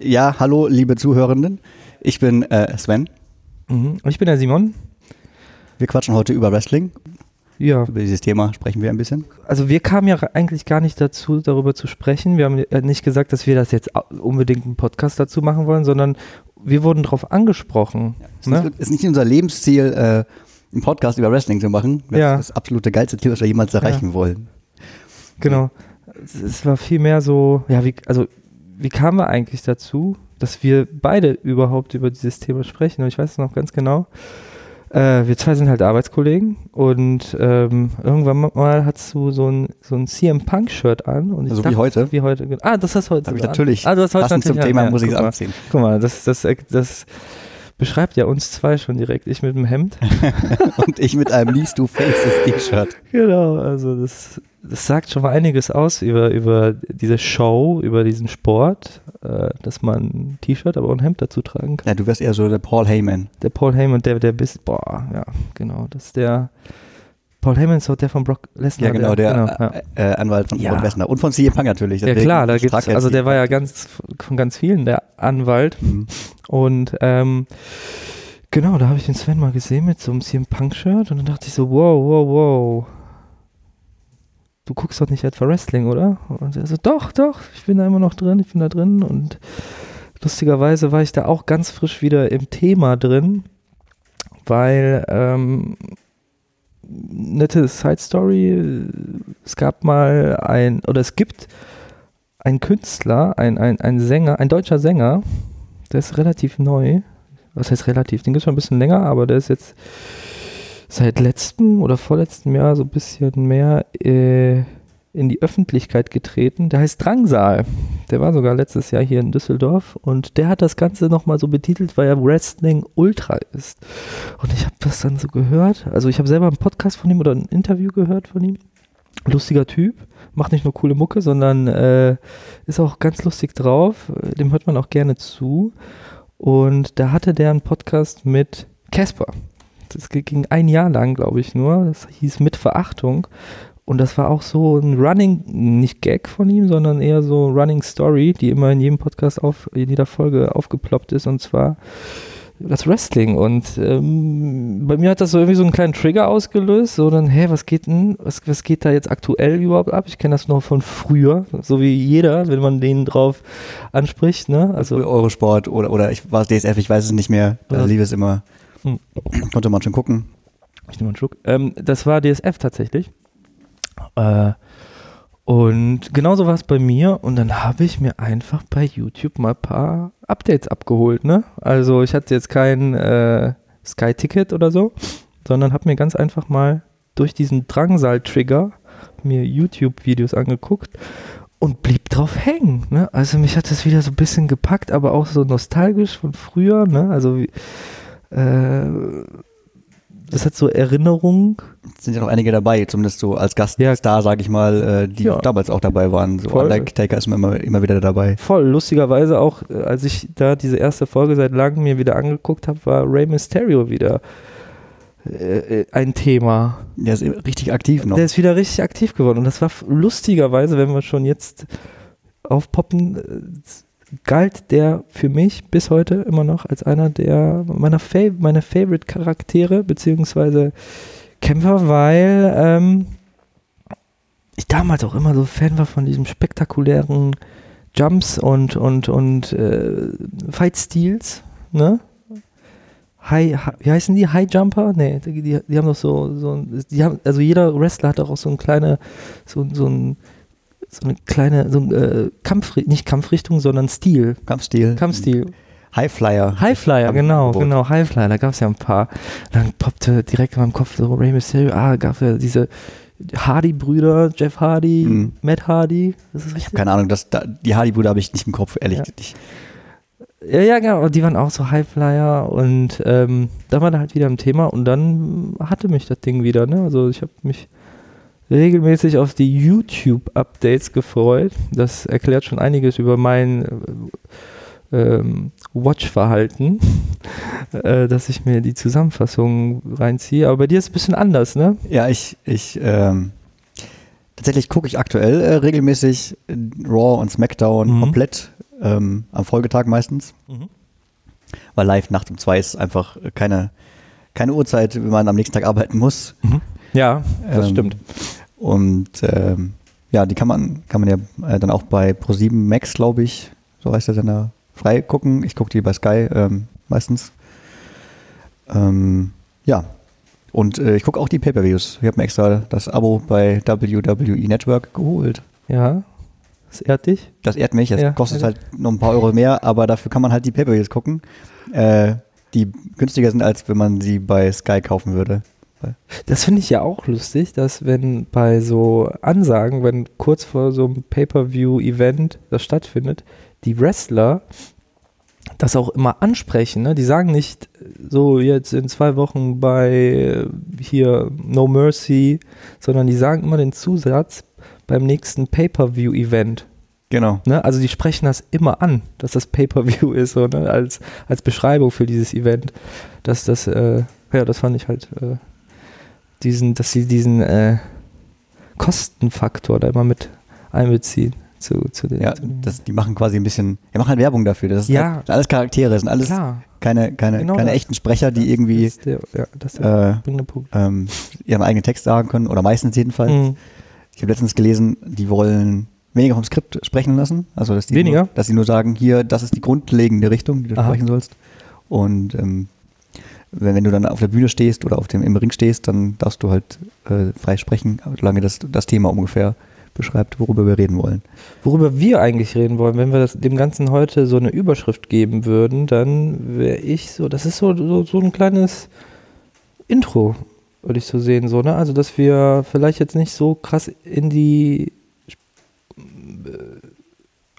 Ja, hallo, liebe Zuhörenden. Ich bin äh, Sven. Mhm. Ich bin der Simon. Wir quatschen heute über Wrestling. Ja. Über dieses Thema sprechen wir ein bisschen. Also wir kamen ja eigentlich gar nicht dazu, darüber zu sprechen. Wir haben nicht gesagt, dass wir das jetzt unbedingt einen Podcast dazu machen wollen, sondern wir wurden darauf angesprochen. Ja, es ne? ist nicht unser Lebensziel, äh, einen Podcast über Wrestling zu machen. Das ja. ist das absolute geilste Ziel, was wir jemals erreichen ja. wollen. Genau. Es war vielmehr so, ja, wie, also wie kamen wir eigentlich dazu, dass wir beide überhaupt über dieses Thema sprechen? Und ich weiß es noch ganz genau. Äh, wir zwei sind halt Arbeitskollegen und ähm, irgendwann mal hast du so ein, so ein CM Punk-Shirt an. Und also dachte, wie heute? Wie heute. Ah, das hast du heute. Hab ich natürlich. Ah, du hast heute passend zum Thema ja, muss ich es anziehen. Guck mal, das, das, das beschreibt ja uns zwei schon direkt. Ich mit dem Hemd. und ich mit einem Least to Faces T-Shirt. Genau, also das das sagt schon mal einiges aus über, über diese Show, über diesen Sport, äh, dass man ein T-Shirt, aber auch ein Hemd dazu tragen kann. Ja, du wärst eher so der Paul Heyman. Der Paul Heyman, der, der bist, boah, ja, genau, das ist der, Paul Heyman ist auch der von Brock Lesnar. Ja, genau, der, der genau, ja. Äh, Anwalt von ja. Brock Lesnar und von CM Punk natürlich. Ja, klar, da gibt's, also der war ja ganz, von ganz vielen der Anwalt mhm. und, ähm, Genau, da habe ich den Sven mal gesehen mit so einem CM Punk-Shirt und dann dachte ich so, wow, wow, wow du guckst doch nicht etwa Wrestling, oder? Und er so, doch, doch, ich bin da immer noch drin, ich bin da drin. Und lustigerweise war ich da auch ganz frisch wieder im Thema drin, weil, ähm, nette Side Story, es gab mal ein, oder es gibt einen Künstler, ein, ein, ein Sänger, ein deutscher Sänger, der ist relativ neu. Was heißt relativ? Den gibt es schon ein bisschen länger, aber der ist jetzt seit letztem oder vorletztem Jahr so ein bisschen mehr äh, in die Öffentlichkeit getreten. Der heißt Drangsal. Der war sogar letztes Jahr hier in Düsseldorf und der hat das Ganze nochmal so betitelt, weil er Wrestling Ultra ist. Und ich habe das dann so gehört. Also ich habe selber einen Podcast von ihm oder ein Interview gehört von ihm. Lustiger Typ, macht nicht nur coole Mucke, sondern äh, ist auch ganz lustig drauf. Dem hört man auch gerne zu. Und da hatte der einen Podcast mit Casper das ging ein Jahr lang, glaube ich, nur. Das hieß Mit Verachtung. Und das war auch so ein Running, nicht Gag von ihm, sondern eher so Running Story, die immer in jedem Podcast auf, in jeder Folge aufgeploppt ist. Und zwar das Wrestling. Und ähm, bei mir hat das so irgendwie so einen kleinen Trigger ausgelöst. So dann, hä, was geht denn, was, was geht da jetzt aktuell überhaupt ab? Ich kenne das noch von früher, so wie jeder, wenn man den drauf anspricht. Ne? Also Eurosport oder, oder ich war DSF, ich weiß es nicht mehr. Da lief es immer. Hm. Konnte man schon gucken. Ich nehme einen Schluck. Ähm, das war DSF tatsächlich. Äh, und genauso war es bei mir. Und dann habe ich mir einfach bei YouTube mal ein paar Updates abgeholt. Ne? Also ich hatte jetzt kein äh, Sky-Ticket oder so, sondern habe mir ganz einfach mal durch diesen Drangsal-Trigger mir YouTube-Videos angeguckt und blieb drauf hängen. Ne? Also mich hat das wieder so ein bisschen gepackt, aber auch so nostalgisch von früher. Ne? Also wie, äh, das hat so Erinnerungen. Es sind ja noch einige dabei, zumindest so als Gaststar, ja. sage ich mal, äh, die ja. damals auch dabei waren. So Voll. Undertaker ist immer, immer wieder dabei. Voll, lustigerweise auch, äh, als ich da diese erste Folge seit langem mir wieder angeguckt habe, war Rey Mysterio wieder äh, ein Thema. Der ist richtig aktiv noch. Der ist wieder richtig aktiv geworden. Und das war lustigerweise, wenn wir schon jetzt aufpoppen, galt der für mich bis heute immer noch als einer der meiner, Fav meiner Favorite Charaktere beziehungsweise Kämpfer, weil ähm, ich damals auch immer so Fan war von diesem spektakulären Jumps und und und äh, Fight Steals, ne? High, wie heißen die? High Jumper? Nee, die, die, haben doch so, so die haben, also jeder Wrestler hat doch auch so ein kleine, so, so ein so eine kleine, so äh, Kampf, nicht Kampfrichtung, sondern Stil. Kampfstil. Kampfstil. Highflyer. Highflyer, genau, genau, Highflyer, da gab es ja ein paar. Dann poppte direkt in meinem Kopf so Rey Mysterio, ah, gab es ja diese Hardy-Brüder, Jeff Hardy, mhm. Matt Hardy. Ich habe keine Ahnung, das, da, die Hardy-Brüder habe ich nicht im Kopf, ehrlich ja. nicht. Ja, ja, genau, die waren auch so Highflyer und ähm, da war da halt wieder ein Thema und dann hatte mich das Ding wieder, ne? Also ich habe mich regelmäßig auf die YouTube-Updates gefreut. Das erklärt schon einiges über mein äh, ähm, Watch-Verhalten, äh, dass ich mir die Zusammenfassung reinziehe. Aber bei dir ist es ein bisschen anders, ne? Ja, ich, ich ähm, tatsächlich gucke ich aktuell äh, regelmäßig Raw und SmackDown mhm. komplett ähm, am Folgetag meistens. Mhm. Weil live Nacht um zwei ist einfach keine, keine Uhrzeit, wenn man am nächsten Tag arbeiten muss. Mhm. Ja, das Ähm, stimmt. Und ähm, ja, die kann man, kann man ja äh, dann auch bei Pro7 Max, glaube ich, so heißt der Sender, frei gucken. Ich gucke die bei Sky ähm, meistens. Ähm, ja. Und äh, ich gucke auch die Pay-Per-Views. Ich habe mir extra das Abo bei WWE Network geholt. Ja, das ehrt dich. Das ehrt mich. Es Ja, kostet ja. halt noch ein paar Euro mehr, aber dafür kann man halt die Pay-Per-Views gucken, äh, die günstiger sind, als wenn man sie bei Sky kaufen würde. Das finde ich ja auch lustig, dass wenn bei so Ansagen, wenn kurz vor so einem Pay-Per-View-Event das stattfindet, die Wrestler das auch immer ansprechen. Ne? Die sagen nicht so jetzt in zwei Wochen bei hier No Mercy, sondern die sagen immer den Zusatz beim nächsten Pay-Per-View-Event. Genau. Ne? Also die sprechen das immer an, dass das Pay-Per-View ist, so, ne? als, als Beschreibung für dieses Event. Dass das, äh, ja, das fand ich halt äh, diesen, dass sie diesen äh, Kostenfaktor da immer mit einbeziehen zu, zu den. Ja, das, die machen quasi ein bisschen, die machen halt Werbung dafür. Das Ja. halt alles Charaktere, sind alles klar. keine, keine, Genau keine das. echten Sprecher, die irgendwie der, ja, äh, ähm, ihren eigenen Text sagen können, oder meistens jedenfalls. Mhm. Ich habe letztens gelesen, die wollen weniger vom Skript sprechen lassen. Also dass die Weniger? Nur, dass sie nur sagen, hier, das ist die grundlegende Richtung, die du Aha. sprechen sollst. Und ähm, wenn, wenn du dann auf der Bühne stehst oder auf dem im Ring stehst, dann darfst du halt äh, frei sprechen, solange das das Thema ungefähr beschreibt, worüber wir reden wollen. Worüber wir eigentlich reden wollen, wenn wir das, dem Ganzen heute so eine Überschrift geben würden, dann wäre ich so, das ist so, so, so ein kleines Intro, würde ich so sehen, so, ne? Also, dass wir vielleicht jetzt nicht so krass in die äh,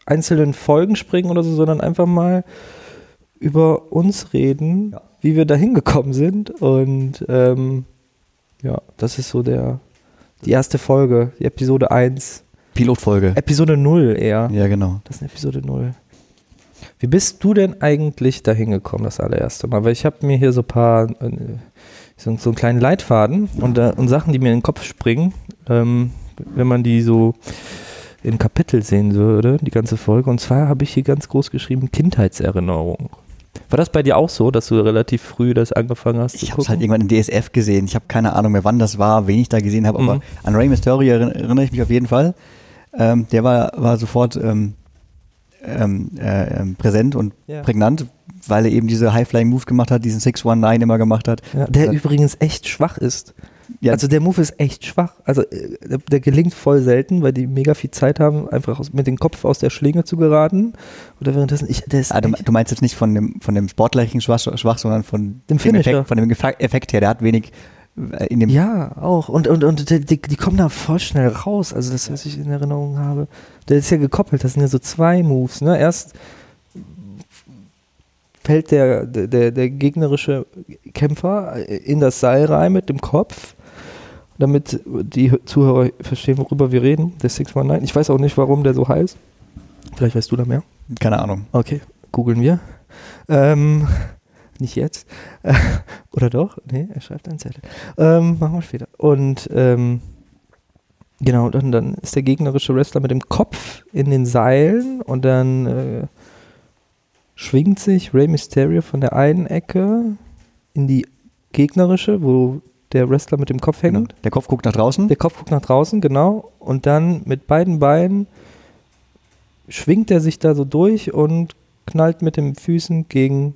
einzelnen Folgen springen oder so, sondern einfach mal über uns reden, Ja. Wie wir da hingekommen sind und ähm, ja, das ist so der, die erste Folge, die Episode 1. Pilotfolge. Episode 0 eher. ja, genau. Das ist eine Episode 0. Wie bist du denn eigentlich da hingekommen, das allererste Mal? Weil ich habe mir hier so ein paar, äh, so, so einen kleinen Leitfaden und, und Sachen, die mir in den Kopf springen, ähm, wenn man die so in Kapitel sehen würde, die ganze Folge. Und zwar habe ich hier ganz groß geschrieben, Kindheitserinnerung. War das bei dir auch so, dass du relativ früh das angefangen hast Ich habe es halt irgendwann in DSF gesehen. Ich habe keine Ahnung mehr, wann das war, wen ich da gesehen habe, Mhm. aber an Rey Mysterio erinn- erinnere ich mich auf jeden Fall. Ähm, der war, war sofort ähm, ähm, äh, ähm, präsent und Ja. prägnant, weil er eben diese High-Flying-Moves gemacht hat, diesen 619 immer gemacht hat. Ja, der Ja. übrigens echt schwach ist. Ja, Also der Move ist echt schwach. Also äh, der, der gelingt voll selten, weil die mega viel Zeit haben, einfach aus, mit dem Kopf aus der Schlinge zu geraten. Oder währenddessen, ich, der ist ah, du, du meinst jetzt nicht von dem, von dem sportlichen Schwach, schwach sondern von Dem Finisher. Effekt, von dem Effekt her. Der hat wenig in dem ja, auch. Und, und, und die, die, kommen da voll schnell raus. Also das, was ich in Erinnerung habe. Der ist ja gekoppelt, das sind ja so zwei Moves. Ne? Erst fällt der, der, der, der gegnerische Kämpfer in das Seil rein mit dem Kopf, damit die Zuhörer verstehen, worüber wir reden. Der 619. Ich weiß auch nicht, warum der so heißt. Vielleicht weißt du da mehr. keine Ahnung. Okay, googeln wir. Ähm, nicht jetzt. Oder doch? Nee, er schreibt einen Zettel. Ähm, machen wir später. Und ähm, genau, dann, dann ist der gegnerische Wrestler mit dem Kopf in den Seilen und dann äh, schwingt sich Rey Mysterio von der einen Ecke in die gegnerische, wo der Wrestler mit dem Kopf hängt. Genau. Der Kopf guckt nach draußen. Der Kopf guckt nach draußen, genau. Und dann mit beiden Beinen schwingt er sich da so durch und knallt mit den Füßen gegen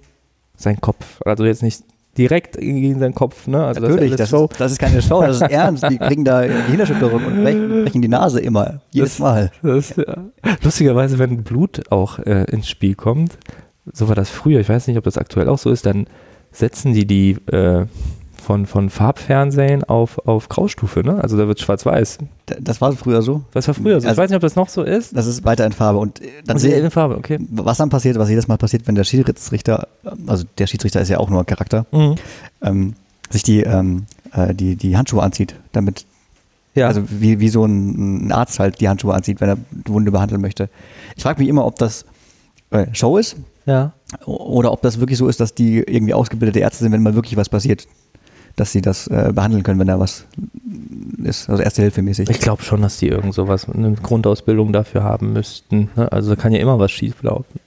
seinen Kopf. Also jetzt nicht direkt gegen seinen Kopf, ne? Also Natürlich, das das ist alles ist, das ist keine Show, das ist ernst. Die kriegen da Gehirnerschütterung und brechen, die Nase immer. Jedes Das- Mal. Das, ja. Lustigerweise, wenn Blut auch äh, ins Spiel kommt, so war das früher, ich weiß nicht, ob das aktuell auch so ist, dann setzen die die äh, von, von Farbfernsehen auf, auf Graustufe, ne? Also da wird schwarz-weiß. Das war früher so. Das war früher so. ich Also- weiß nicht, ob das noch so ist. Das ist weiter in Farbe. Und äh, dann Also in Farbe, okay. was dann passiert, was jedes Mal passiert, wenn der Schiedsrichter, also der Schiedsrichter ist ja auch nur Charakter, Mhm. ähm, sich die, ähm, äh, die, die Handschuhe anzieht, damit, Ja. also wie, wie so ein, ein Arzt halt die Handschuhe anzieht, wenn er die Wunde behandeln möchte. Ich frage mich immer, ob das äh, Show ist ja. oder ob das wirklich so ist, dass die irgendwie ausgebildete Ärzte sind, wenn mal wirklich was passiert, dass sie das äh, behandeln können, wenn da was ist, also Erste Hilfe mäßig. Ich glaube schon, dass die irgend sowas, eine Grundausbildung dafür haben müssten. Ne? Also kann ja immer was schief laufen.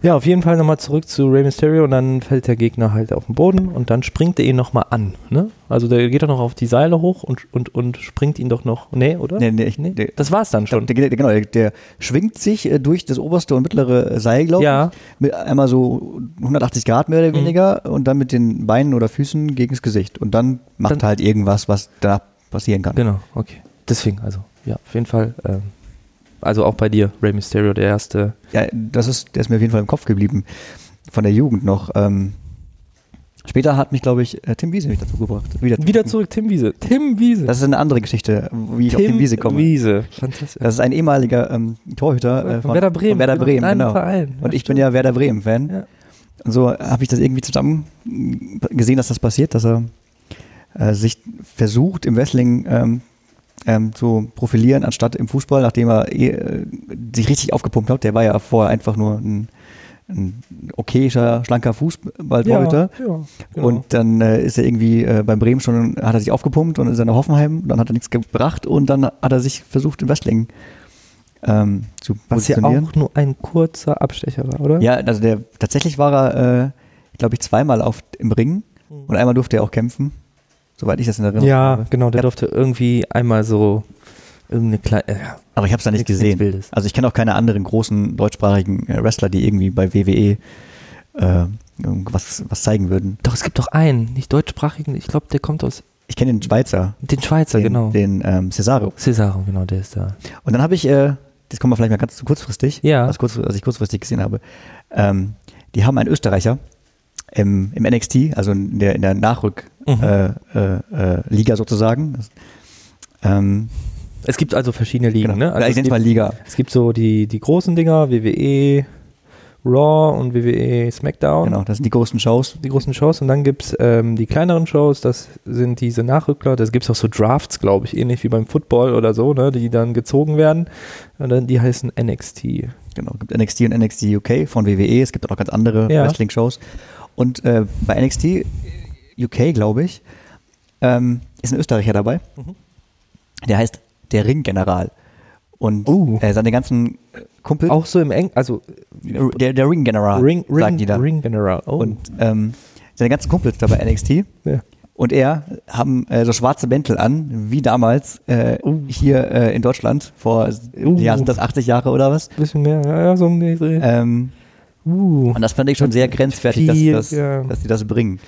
Ja, auf jeden Fall nochmal zurück zu Rey Mysterio und dann fällt der Gegner halt auf den Boden und dann springt er ihn nochmal an. Ne? Also der geht doch noch auf die Seile hoch und, und, und springt ihn doch noch. Nee, oder? Nee, nee, ich, nee. Das war's dann schon. Der, der, genau, der, der schwingt sich äh, durch das oberste und mittlere Seil, glaube Ja. ich. Mit einmal so 180 Grad mehr oder Mhm. weniger und dann mit den Beinen oder Füßen gegen das Gesicht. Und dann macht Dann- er halt irgendwas, was da passieren kann. Genau, okay. Deswegen, also, ja, auf jeden Fall. Ähm, also auch bei dir, Rey Mysterio, der erste. Ja, das ist, der ist mir auf jeden Fall im Kopf geblieben. Von der Jugend noch. Ähm, später hat mich, glaube ich, äh, Tim Wiese mich dazu gebracht. Wieder, Wieder zurück, Tim Wiese. Tim Wiese. Das ist eine andere Geschichte, wie ich auf Tim Wiese komme. Wiese. Fantastisch. Das ist ein ehemaliger ähm, Torhüter äh, Von Werder Bremen. Von Werder genau, Bremen, deinem genau. Verein. Und Ja, ich bin ja Werder Bremen-Fan. Ja. Und so habe ich das irgendwie zusammen mm, gesehen, dass das passiert, dass er äh, sich versucht, im Wrestling ähm, ähm, zu profilieren, anstatt im Fußball, nachdem er eh, äh, sich richtig aufgepumpt hat. Der war ja vorher einfach nur ein, ein okayischer, schlanker Fußballtorhüter. Ja, ja, genau. Und dann äh, ist er irgendwie äh, beim Bremen schon, hat er sich aufgepumpt und ist dann nach Hoffenheim, dann hat er nichts gebracht und dann hat er sich versucht im Wrestling ähm, zu Was ja auch nur ein kurzer Abstecher war, oder? Ja, also der tatsächlich war er, äh, glaube ich, zweimal auf, im Ring und einmal durfte er auch kämpfen, soweit ich das in Erinnerung Ja, habe. genau, der Ja. durfte irgendwie einmal so irgendeine kleine. Äh, Aber ich habe es da nicht gesehen. Also ich kenne auch keine anderen großen deutschsprachigen äh, Wrestler, die irgendwie bei WWE äh, was, was zeigen würden. doch, es gibt doch einen, nicht deutschsprachigen, ich glaube, der kommt aus Ich kenne den Schweizer, den Schweizer, den, genau. den ähm, Cesaro. Cesaro, genau, der ist da. Und dann habe ich, äh, das kommt mal vielleicht mal ganz kurzfristig, Ja. was, kurz, was ich kurzfristig gesehen habe. Ähm, die haben einen Österreicher im, im NXT, also in der, in der Nachrück Mhm. äh, äh, äh, sozusagen. Das, ähm, Es gibt also verschiedene Ligen, genau. ne? Also ich es, nenne es mal gibt, Liga. es gibt so die, die großen Dinger, WWE Raw und WWE SmackDown. Genau, das sind die großen Shows. die großen Shows und dann gibt es ähm, die kleineren Shows, das sind diese Nachrückler, das gibt es auch so Drafts, glaube ich, ähnlich wie beim Football oder so, ne, die dann gezogen werden. Und dann, die heißen NXT. Genau, es gibt NXT und NXT UK von WWE. Es gibt auch noch ganz andere Ja. Wrestling-Shows. Und äh, bei NXT UK, glaube ich, ähm, ist ein Österreicher dabei. Mhm. Der heißt der Ringgeneral. Und Uh. äh, seine ganzen Kumpel, Auch so im Eng, also der, der Ringgeneral, Ring, Ring, sagen die da. Ring General. Oh. Und ähm, seine ganzen Kumpels da bei NXT ja. und er haben äh, so schwarze Mäntel an, wie damals äh, Uh. hier äh, in Deutschland vor, Uh. ja, sind das 80 Jahre oder was? bisschen mehr, ja, ja so um die Dreh. Ähm, uh. Und das fand ich schon sehr grenzwertig, Viel, dass, das, ja. dass die das bringen.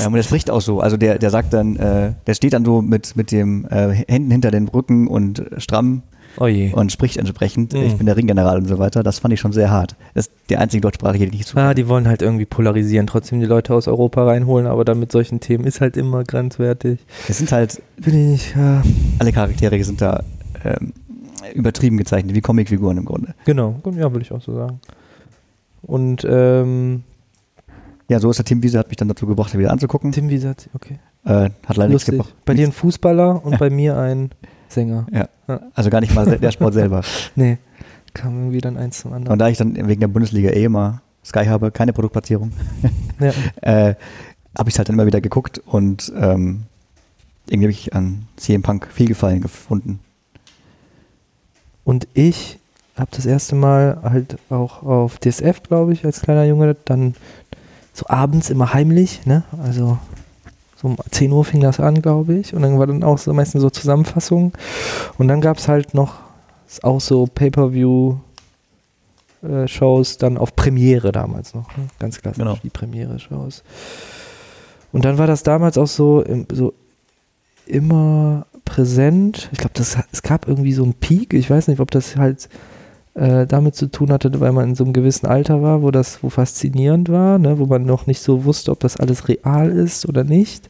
ähm, und der spricht auch so. Also der, der sagt dann, äh, der steht dann so mit, mit dem äh, Händen hinter den Rücken und stramm Oh und spricht entsprechend, Mhm. ich bin der Ringgeneral und so weiter. Das fand ich schon sehr hart. Das ist der einzige deutschsprachige, den ich so. Ah, die wollen halt irgendwie polarisieren, trotzdem die Leute aus Europa reinholen, aber dann mit solchen Themen ist halt immer grenzwertig. Es sind halt, Bin ich nicht, ja. alle Charaktere sind da ähm, übertrieben gezeichnet, wie Comicfiguren im Grunde. Genau, ja, würde ich auch so sagen. Und ähm, Ja, so ist der Tim Wiese, hat mich dann dazu gebracht, wieder anzugucken. Tim, wie sagt okay. Äh, hat leider nichts Lustig. gebracht. Bei dir ein Fußballer und bei mir ein Sänger. Ja. Ja. Also gar nicht mal der Sport selber. Nee, kam irgendwie dann eins zum anderen. Und da ich dann wegen der Bundesliga eh immer Sky habe, keine Produktplatzierung, Ja. äh, habe ich es halt dann immer wieder geguckt und ähm, irgendwie habe ich an CM Punk viel Gefallen gefunden. Und ich habe das erste Mal halt auch auf DSF, glaube ich, als kleiner Junge, dann so abends immer heimlich, ne? Also so um 10 Uhr fing das an, glaube ich. Und dann war dann auch so meistens so Zusammenfassungen. Und dann gab es halt noch auch so Pay-Per-View äh, Shows dann auf Premiere damals noch, ne? ganz klassisch, Genau. die Premiere-Shows. Und dann war das damals auch so, im, so immer präsent. Ich glaube, es gab irgendwie so einen Peak. Ich weiß nicht, ob das halt äh, damit zu tun hatte, weil man in so einem gewissen Alter war, wo das wo faszinierend war, ne? wo man noch nicht so wusste, ob das alles real ist oder nicht.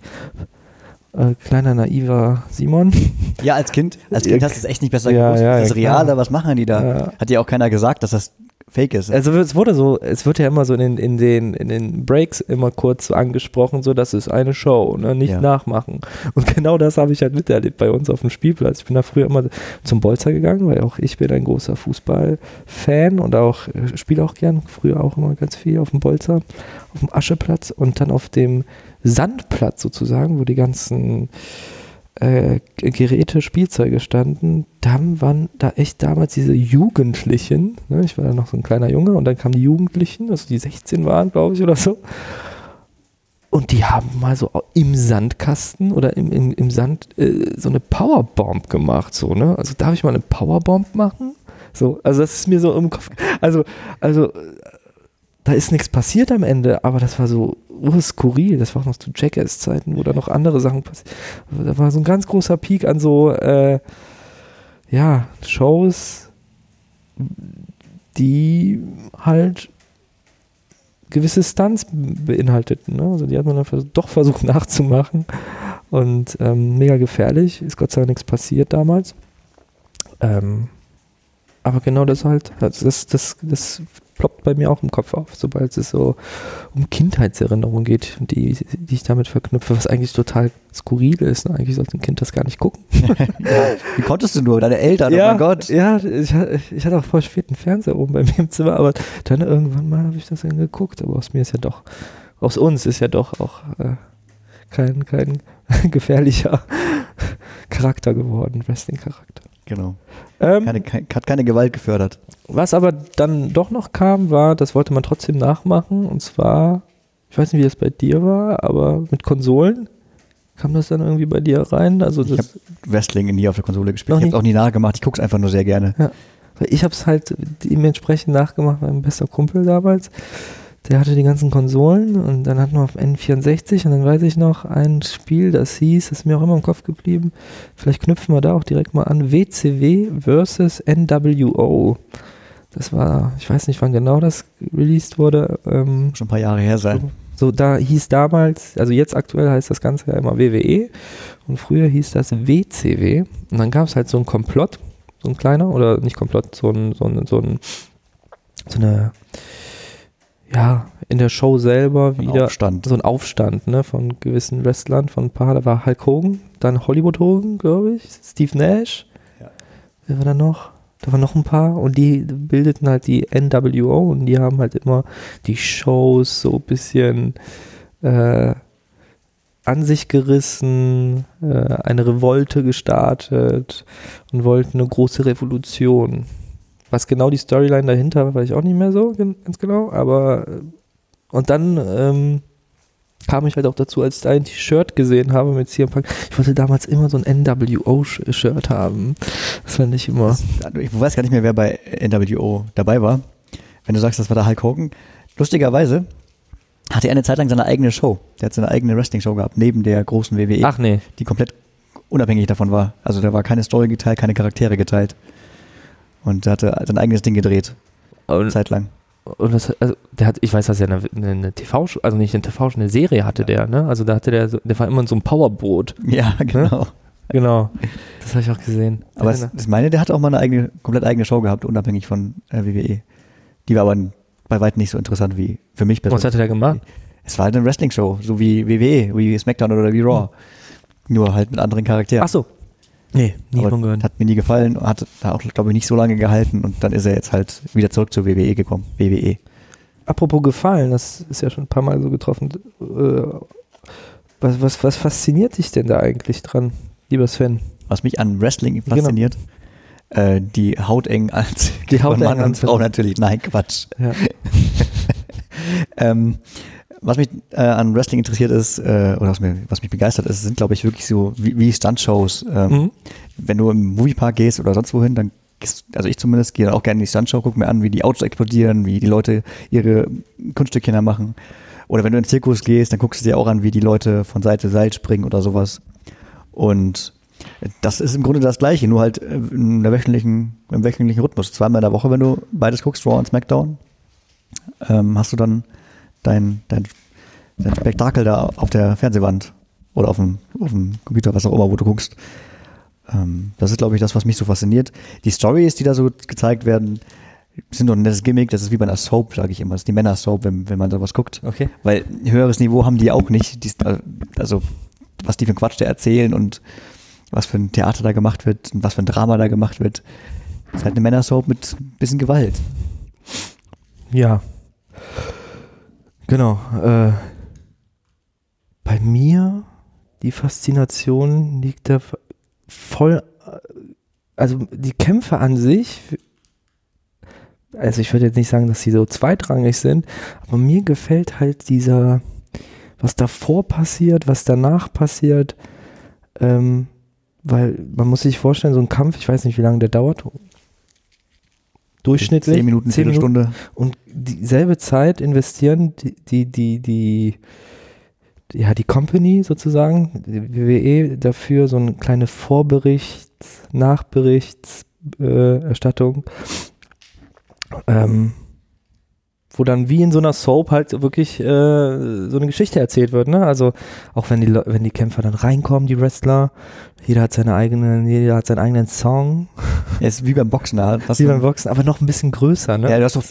Äh, kleiner naiver Simon. Ja, als Kind, als Kind hast du es echt nicht besser Ja, gewusst. ja, das ist ja, real, klar. was machen die da? Ja. Hat ja auch keiner gesagt, dass das fake ist. Also es wurde so, es wird ja immer so in den, in den, in den Breaks immer kurz so angesprochen, so das ist eine Show, ne? nicht Ja. nachmachen. Und genau das habe ich halt miterlebt bei uns auf dem Spielplatz. Ich bin da früher immer zum Bolzer gegangen, weil auch ich bin ein großer Fußballfan und auch äh, spiele auch gern, früher auch immer ganz viel auf dem Bolzer, auf dem Ascheplatz und dann auf dem Sandplatz sozusagen, wo die ganzen äh, Geräte, Spielzeuge standen, dann waren da echt damals diese Jugendlichen, ne? ich war ja noch so ein kleiner Junge und dann kamen die Jugendlichen, also die 16 waren, glaube ich, oder so. Und die haben mal so im Sandkasten oder im, im, im Sand äh, so eine Powerbomb gemacht, so, ne? Also darf ich mal eine Powerbomb machen? So, also das ist mir so im Kopf. Also, also da ist nichts passiert am Ende, aber das war so uh, skurril. Das war auch noch zu Jackass-Zeiten, wo da noch andere Sachen passieren. Da war so ein ganz großer Peak an so, äh, ja, Shows, die halt gewisse Stunts beinhalteten. Ne? Also die hat man dann doch versucht nachzumachen. Und ähm, mega gefährlich. Ist Gott sei Dank nichts passiert damals. Ähm, aber genau das halt, das, das, das ploppt bei mir auch im Kopf auf, sobald es so um Kindheitserinnerungen geht, die, die ich damit verknüpfe, was eigentlich total skurril ist. Ne? Eigentlich sollte ein Kind das gar nicht gucken. ja, wie konntest du nur? Deine Eltern, ja, oh mein Gott. Ja, ich, ich hatte auch voll spät einen Fernseher oben bei mir im Zimmer, aber dann irgendwann mal habe ich das dann geguckt. Aber aus mir ist ja doch, aus uns ist ja doch auch äh, kein, kein gefährlicher Charakter geworden, Wrestling-Charakter. Genau. Ähm, keine, keine, hat keine Gewalt gefördert. Was aber dann doch noch kam, war, das wollte man trotzdem nachmachen. Und zwar, ich weiß nicht, wie das bei dir war, aber mit Konsolen. Kam das dann irgendwie bei dir rein? Also ich habe Wrestling nie auf der Konsole gespielt. Ich habe es auch nie nachgemacht. Ich gucke es einfach nur sehr gerne. Ja. Ich habe es halt dementsprechend nachgemacht, mein bester Kumpel damals der hatte die ganzen Konsolen und dann hatten wir auf N64 und dann weiß ich noch ein Spiel, das hieß, ist mir auch immer im Kopf geblieben, vielleicht knüpfen wir da auch direkt mal an, WCW versus NWO. Das war, ich weiß nicht, wann genau das released wurde. Ähm, Schon ein paar Jahre her sein. So, so, da hieß damals, also jetzt aktuell heißt das Ganze ja immer WWE und früher hieß das WCW und dann gab es halt so ein Komplott, so ein kleiner, oder nicht Komplott, so ein, so ein, so ein so eine ja, in der Show selber wieder Aufstand. so ein Aufstand ne, von gewissen Wrestlern, von ein paar, da war Hulk Hogan, dann Hollywood Hogan, glaube ich, Steve Nash. Ja. Wer war da noch? Da waren noch ein paar und die bildeten halt die NWO und die haben halt immer die Shows so ein bisschen äh, an sich gerissen, äh, eine Revolte gestartet und wollten eine große Revolution was genau die Storyline dahinter war, weiß ich auch nicht mehr so ganz genau, aber äh, und dann ähm, kam ich halt auch dazu, als ich ein T-Shirt gesehen habe mit CM Punk. Ich wollte damals immer so ein NWO-Shirt haben. Das fand ich immer. ich weiß gar nicht mehr, wer bei NWO dabei war. Wenn du sagst, das war der Hulk Hogan. Lustigerweise hatte er eine Zeit lang seine eigene Show. Der hat seine eigene Wrestling-Show gehabt, neben der großen WWE. Ach nee. Die komplett unabhängig davon war. Also da war keine Story geteilt, keine Charaktere geteilt. Und er hatte sein eigenes Ding gedreht. Und, Zeit lang. Und das, also der hat, ich weiß, dass er eine, eine, TV, also nicht eine TV, eine Serie hatte der, ne? Also da hatte der, der war immer in so einem Powerboot. Ja, genau. Ne? Genau. Das habe ich auch gesehen. Aber es, ich meine, der hatte auch mal eine eigene, komplett eigene Show gehabt, unabhängig von äh, WWE. Die war aber bei weitem nicht so interessant wie für mich persönlich. Was hatte der gemacht? Es war halt eine Wrestling-Show, so wie WWE, wie SmackDown oder wie Raw. Hm. Nur halt mit anderen Charakteren. Ach so, Nee, nie von gehört. Hat mir nie gefallen, hat da auch, glaube ich, nicht so lange gehalten und dann ist er jetzt halt wieder zurück zur WWE gekommen. WWE. Apropos gefallen, das ist ja schon ein paar Mal so getroffen. Äh, was, was, was fasziniert dich denn da eigentlich dran, lieber Sven? Was mich an Wrestling genau. fasziniert? Genau. Die hautengen Anzüge die Haut von Mann und Frau natürlich. Nein, Quatsch. Ja. ähm, was mich äh, an Wrestling interessiert ist, äh, oder was, mir, was mich begeistert ist, sind, glaube ich, wirklich so wie, wie Stuntshows. Ähm, mhm. Wenn du im Moviepark gehst oder sonst wohin, dann gehst, also ich zumindest gehe dann auch gerne in die Stuntshow, gucke mir an, wie die Autos explodieren, wie die Leute ihre Kunststückchen da machen. Oder wenn du in den Zirkus gehst, dann guckst du dir auch an, wie die Leute von Seite zu Seite springen oder sowas. Und das ist im Grunde das Gleiche, nur halt äh, in der wöchentlichen, im wöchentlichen Rhythmus. Zweimal in der Woche, wenn du beides guckst, Raw und SmackDown, ähm, hast du dann dein, dein, dein Spektakel da auf der Fernsehwand oder auf dem, auf dem Computer, was auch immer, wo du guckst. Ähm, das ist, glaube ich, das, was mich so fasziniert. Die Stories, die da so gezeigt werden, sind doch ein nettes Gimmick. Das ist wie bei einer Soap, sage ich immer. Das ist die Männer-Soap, wenn, wenn man sowas guckt. Okay. Weil höheres Niveau haben die auch nicht. Die, also, was die für ein Quatsch da erzählen und was für ein Theater da gemacht wird und was für ein Drama da gemacht wird. Das ist halt eine Männer-Soap mit ein bisschen Gewalt. Ja. Genau. Äh, bei mir die Faszination liegt da voll, also die Kämpfe an sich, also ich würde jetzt nicht sagen, dass sie so zweitrangig sind, aber mir gefällt halt dieser, was davor passiert, was danach passiert, ähm, weil man muss sich vorstellen, so ein Kampf, ich weiß nicht, wie lange der dauert, durchschnittlich. Zehn Minuten, zehn Viertelstunde. Und dieselbe Zeit investieren die, die, die, die, ja, die Company sozusagen, die WWE, dafür so eine kleine Vorberichts-, Nachberichtserstattung, ähm, wo dann wie in so einer Soap halt wirklich äh, so eine Geschichte erzählt wird, ne? Also auch wenn die Le wenn die Kämpfer dann reinkommen, die Wrestler, jeder hat seine eigenen, jeder hat seinen eigenen Song. Ja, ist wie beim Boxen da. Hast Wie beim Boxen, aber noch ein bisschen größer, ne? Ja, du hast doch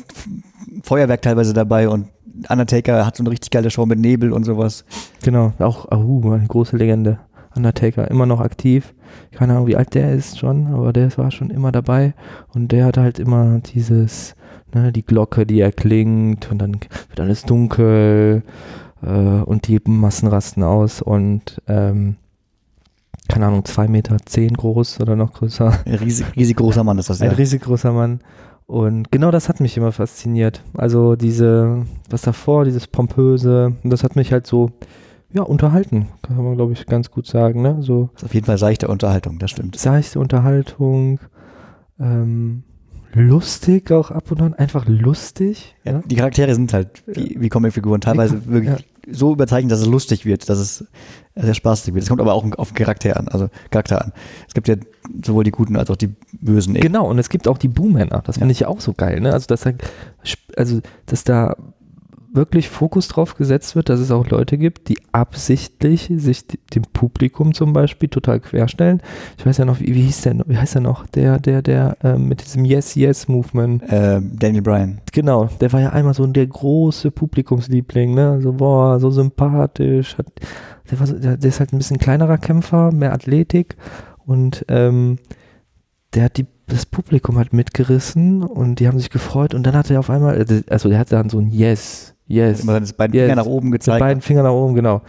Feuerwerk teilweise dabei und Undertaker hat so eine richtig geile Show mit Nebel und sowas. Genau, auch uh, eine große Legende. Undertaker, immer noch aktiv. Keine Ahnung, wie alt der ist schon, aber der war schon immer dabei. Und der hat halt immer dieses, ne, die Glocke, die erklingt und dann wird alles dunkel äh, und die Massen rasten aus und ähm, keine Ahnung, zwei Meter zehn groß oder noch größer. Ein riesig, riesig großer Mann ist das Ein ja. riesig großer Mann. Und genau das hat mich immer fasziniert. Also diese, was davor, dieses Pompöse, und das hat mich halt so, ja, unterhalten, kann man glaube ich ganz gut sagen, ne? So Ist auf jeden Fall seichte Unterhaltung, das stimmt. seichte Unterhaltung, ähm, lustig auch ab und an, einfach lustig. Ja, Ja, Die Charaktere sind halt wie, wie Comicfiguren, teilweise Wie- wirklich so überzeichnet, dass es lustig wird, dass es sehr spaßig wird. Es kommt aber auch auf den Charakter an, also Charakter an. Es gibt ja sowohl die Guten als auch die Bösen. Genau, und es gibt auch die Boomhänner, das finde ich ja auch so geil, ne? Also dass da, also, dass da wirklich Fokus drauf gesetzt wird, dass es auch Leute gibt, die absichtlich sich dem Publikum zum Beispiel total querstellen. Ich weiß ja noch, wie, wie hieß der, noch- wie heißt der noch? Der, der, der ähm, mit diesem Yes, Yes Movement. Äh, Daniel Bryan. Genau, der war ja einmal so der große Publikumsliebling, ne? So, boah, so sympathisch. Hat, der, war so, der, der ist halt ein bisschen kleinerer Kämpfer, mehr Athletik und ähm, der hat die, das Publikum halt mitgerissen und die haben sich gefreut und dann hat er auf einmal, also der hat dann so ein Yes, Yes, Immer seine beiden Yes. Finger nach oben mit gezeigt. beiden Fingern nach oben, genau.